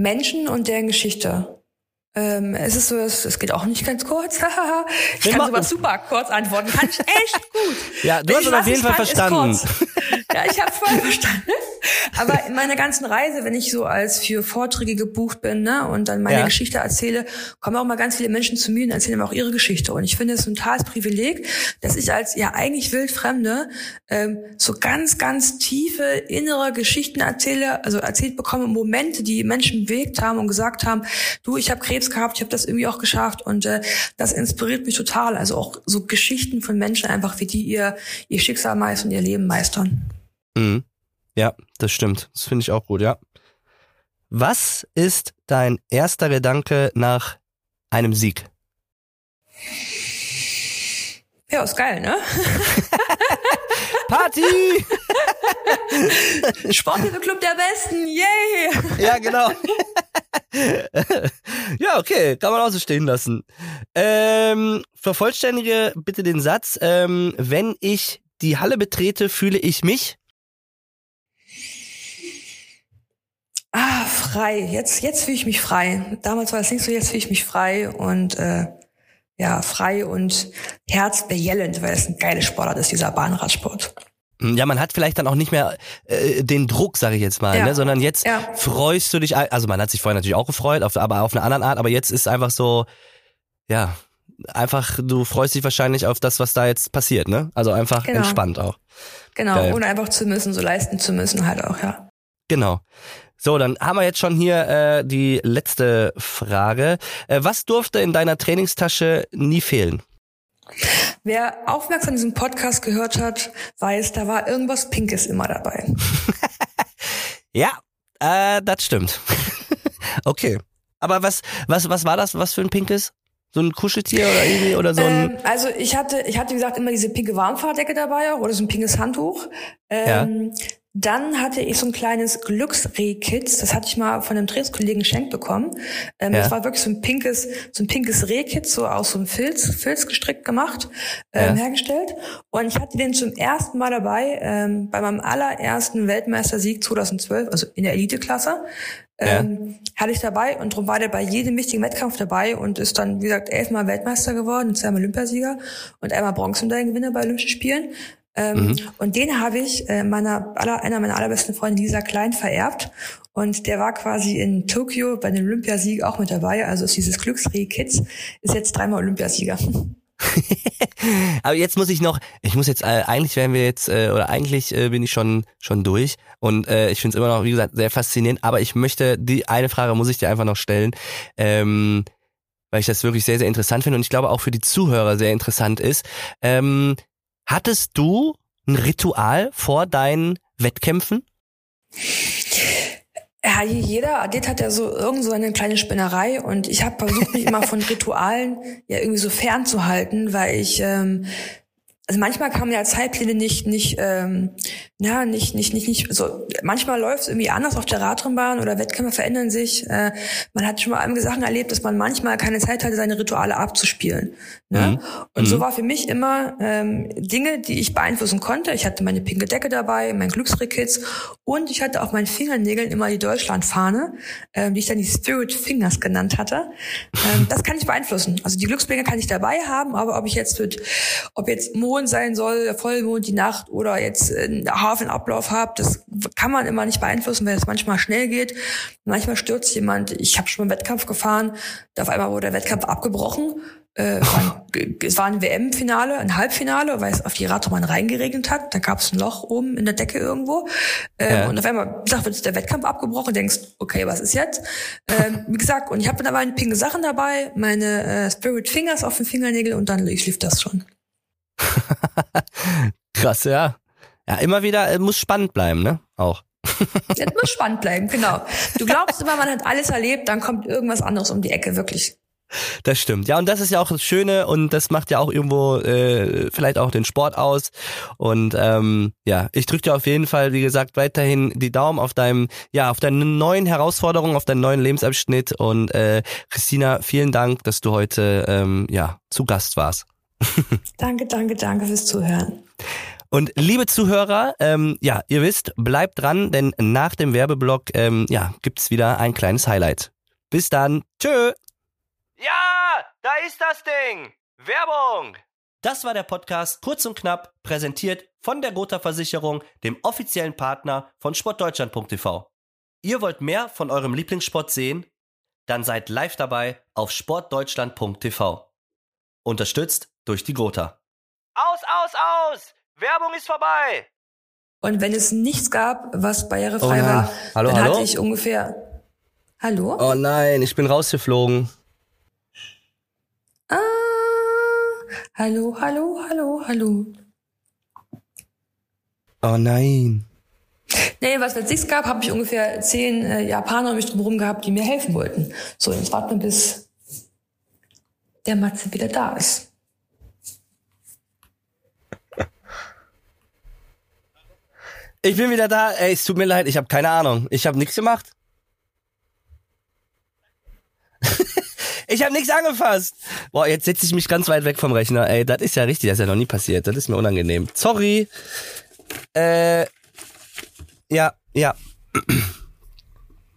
Menschen und deren Geschichte. Ähm, es ist so, es, es geht auch nicht ganz kurz. [laughs] ich kann sowas super kurz antworten. Kann ich echt gut. [laughs] Ja, du hast es auf jeden Fall verstanden. Ja, ich habe voll verstanden. Aber in meiner ganzen Reise, wenn ich so als für Vorträge gebucht bin ne, und dann meine ja. Geschichte erzähle, kommen auch mal ganz viele Menschen zu mir und erzählen mir auch ihre Geschichte. Und ich finde es ein totales Privileg, dass ich als ja eigentlich wildfremde ähm, so ganz, ganz tiefe innere Geschichten erzähle, also erzählt bekomme, Momente, die Menschen bewegt haben und gesagt haben, du, ich habe Krebs gehabt, ich habe das irgendwie auch geschafft und äh, das inspiriert mich total. Also auch so Geschichten von Menschen einfach, wie die ihr ihr Schicksal meistern, ihr Leben meistern. Mhm. Ja, das stimmt. Das finde ich auch gut, ja. Was ist dein erster Gedanke nach einem Sieg? Ja, ist geil, ne? [laughs] Party! [laughs] Club der Besten, yay! Ja, genau. ja, okay, kann man auch so stehen lassen. Ähm, vervollständige bitte den Satz, ähm, wenn ich die Halle betrete, fühle ich mich Ah, frei. Jetzt, jetzt fühle ich mich frei. Damals war es nicht so, jetzt fühle ich mich frei und äh, ja, frei und herzbejellend, weil es ein geiler Sportart ist, dieser Bahnradsport. Ja, man hat vielleicht dann auch nicht mehr äh, den Druck, sage ich jetzt mal, ja. ne? sondern jetzt ja. freust du dich, also man hat sich vorher natürlich auch gefreut, auf, aber auf eine andere Art, aber jetzt ist einfach so, ja, einfach, du freust dich wahrscheinlich auf das, was da jetzt passiert, ne? Also einfach genau. entspannt auch. Genau, Geil. ohne einfach zu müssen, so leisten zu müssen halt auch, ja. Genau. So, dann haben wir jetzt schon hier äh, die letzte Frage. Äh, was durfte in deiner Trainingstasche nie fehlen? Wer aufmerksam diesen Podcast gehört hat, weiß, da war irgendwas Pinkes immer dabei. [laughs] ja, äh, das stimmt. [laughs] okay. Aber was, was, was war das? Was für ein Pinkes? So ein Kuscheltier oder irgendwie oder so ein. Ähm, also ich hatte, ich hatte wie gesagt immer diese pinke Warmfahrdecke dabei auch oder so ein pinkes Handtuch. Ähm, ja. Dann hatte ich so ein kleines Glücksrehkit, das hatte ich mal von einem Trainingskollegen geschenkt bekommen. Ähm, ja. Das war wirklich so ein pinkes, so ein pinkes Rehkit, so aus so einem Filz, Filz gestrickt gemacht, ähm, ja. hergestellt. Und ich hatte den zum ersten Mal dabei ähm, bei meinem allerersten Weltmeistersieg 2012, also in der Eliteklasse. Ähm, ja. hatte ich dabei und darum war der bei jedem wichtigen Wettkampf dabei und ist dann, wie gesagt, elfmal Weltmeister geworden, zweimal Olympiasieger und einmal Bronzemedaillengewinner bei Olympischen Spielen. Ähm, mhm. Und den habe ich äh, meiner aller, einer meiner allerbesten Freunde, Lisa Klein, vererbt. Und der war quasi in Tokio bei dem Olympiasieg auch mit dabei. Also ist dieses Glücksreh Kids ist jetzt dreimal Olympiasieger. [laughs] Aber jetzt muss ich noch, ich muss jetzt, äh, eigentlich wären wir jetzt, äh, oder eigentlich äh, bin ich schon schon durch und äh, ich finde es immer noch, wie gesagt, sehr faszinierend, aber ich möchte, die eine Frage muss ich dir einfach noch stellen, ähm, weil ich das wirklich sehr, sehr interessant finde und ich glaube auch für die Zuhörer sehr interessant ist. Ähm, Hattest du ein Ritual vor deinen Wettkämpfen? Ja, jeder Athlet hat ja so irgend so eine kleine Spinnerei und ich habe versucht, mich immer von [laughs] Ritualen ja irgendwie so fernzuhalten, weil ich ähm, also manchmal kamen ja Zeitpläne nicht, nicht, ähm, ja, nicht, nicht, nicht, nicht, so, manchmal läuft es irgendwie anders auf der Radrennbahn oder Wettkämpfe verändern sich. Äh, man hat schon mal einige Sachen erlebt, dass man manchmal keine Zeit hatte, seine Rituale abzuspielen. Ne? Mhm. Und mhm. so war für mich immer ähm, Dinge, die ich beeinflussen konnte. Ich hatte meine pinke Decke dabei, mein Glücksrekits und ich hatte auf meinen Fingernägeln immer die Deutschlandfahne, ähm, die ich dann die Spirit Fingers genannt hatte. Ähm, das kann ich beeinflussen. Also die Glücksbringer kann ich dabei haben, aber ob ich jetzt mit, ob jetzt Mond sein soll, der Vollmond, die Nacht oder jetzt einen Hafenablauf habt, das kann man immer nicht beeinflussen, weil es manchmal schnell geht. Manchmal stürzt jemand. Ich habe schon mal einen Wettkampf gefahren, da auf einmal wurde der Wettkampf abgebrochen. Äh, es war ein [laughs] WM-Finale, ein Halbfinale, weil es auf die Radrobahn reingeregnet hat. Da gab es ein Loch oben in der Decke irgendwo. Ähm, ja. Und auf einmal, gesagt, wird der Wettkampf abgebrochen. Denkst, okay, was ist jetzt? Ähm, wie gesagt, und ich habe dabei pinke Sachen dabei, meine äh, Spirit Fingers auf den Fingernägel und dann lief das schon. [laughs] Krass, ja. Ja, immer wieder äh, muss spannend bleiben, ne? Auch. Es muss spannend bleiben, genau. Du glaubst immer, man hat alles erlebt, dann kommt irgendwas anderes um die Ecke, wirklich. Das stimmt. Ja, und das ist ja auch das Schöne und das macht ja auch irgendwo äh, vielleicht auch den Sport aus. Und ähm, ja, ich drücke dir auf jeden Fall, wie gesagt, weiterhin die Daumen auf deinem, ja, auf deine neuen Herausforderungen, auf deinen neuen Lebensabschnitt. Und äh, Christina, vielen Dank, dass du heute ähm, ja zu Gast warst. [laughs] danke, danke, danke fürs Zuhören. Und liebe Zuhörer, ähm, ja, ihr wisst, bleibt dran, denn nach dem Werbeblock ähm, ja, gibt's wieder ein kleines Highlight. Bis dann. Tschö. Ja, da ist das Ding. Werbung. Das war der Podcast Kurz und Knapp, präsentiert von der Gotha Versicherung, dem offiziellen Partner von sportdeutschland.tv. Ihr wollt mehr von eurem Lieblingssport sehen? Dann seid live dabei auf sportdeutschland.tv. Unterstützt durch die Gotha. Aus, aus, aus! Werbung ist vorbei! Und wenn es nichts gab, was barrierefrei Oh war, Hallo, dann hallo? hatte ich ungefähr. Hallo? Oh nein, ich bin rausgeflogen. Ah, hallo, hallo, hallo, hallo. Oh nein. Nee, was es nichts gab, habe ich ungefähr zehn äh, Japaner um mich drumherum gehabt, die mir helfen wollten. So, jetzt warten wir, bis der Matze wieder da ist. Ich bin wieder da. Ey, es tut mir leid, ich habe keine Ahnung. Ich habe nichts gemacht. [laughs] ich habe nichts angefasst. Boah, jetzt setze ich mich ganz weit weg vom Rechner. Ey, das ist ja richtig, das ist ja noch nie passiert. Das ist mir unangenehm. Sorry. Äh, ja, ja.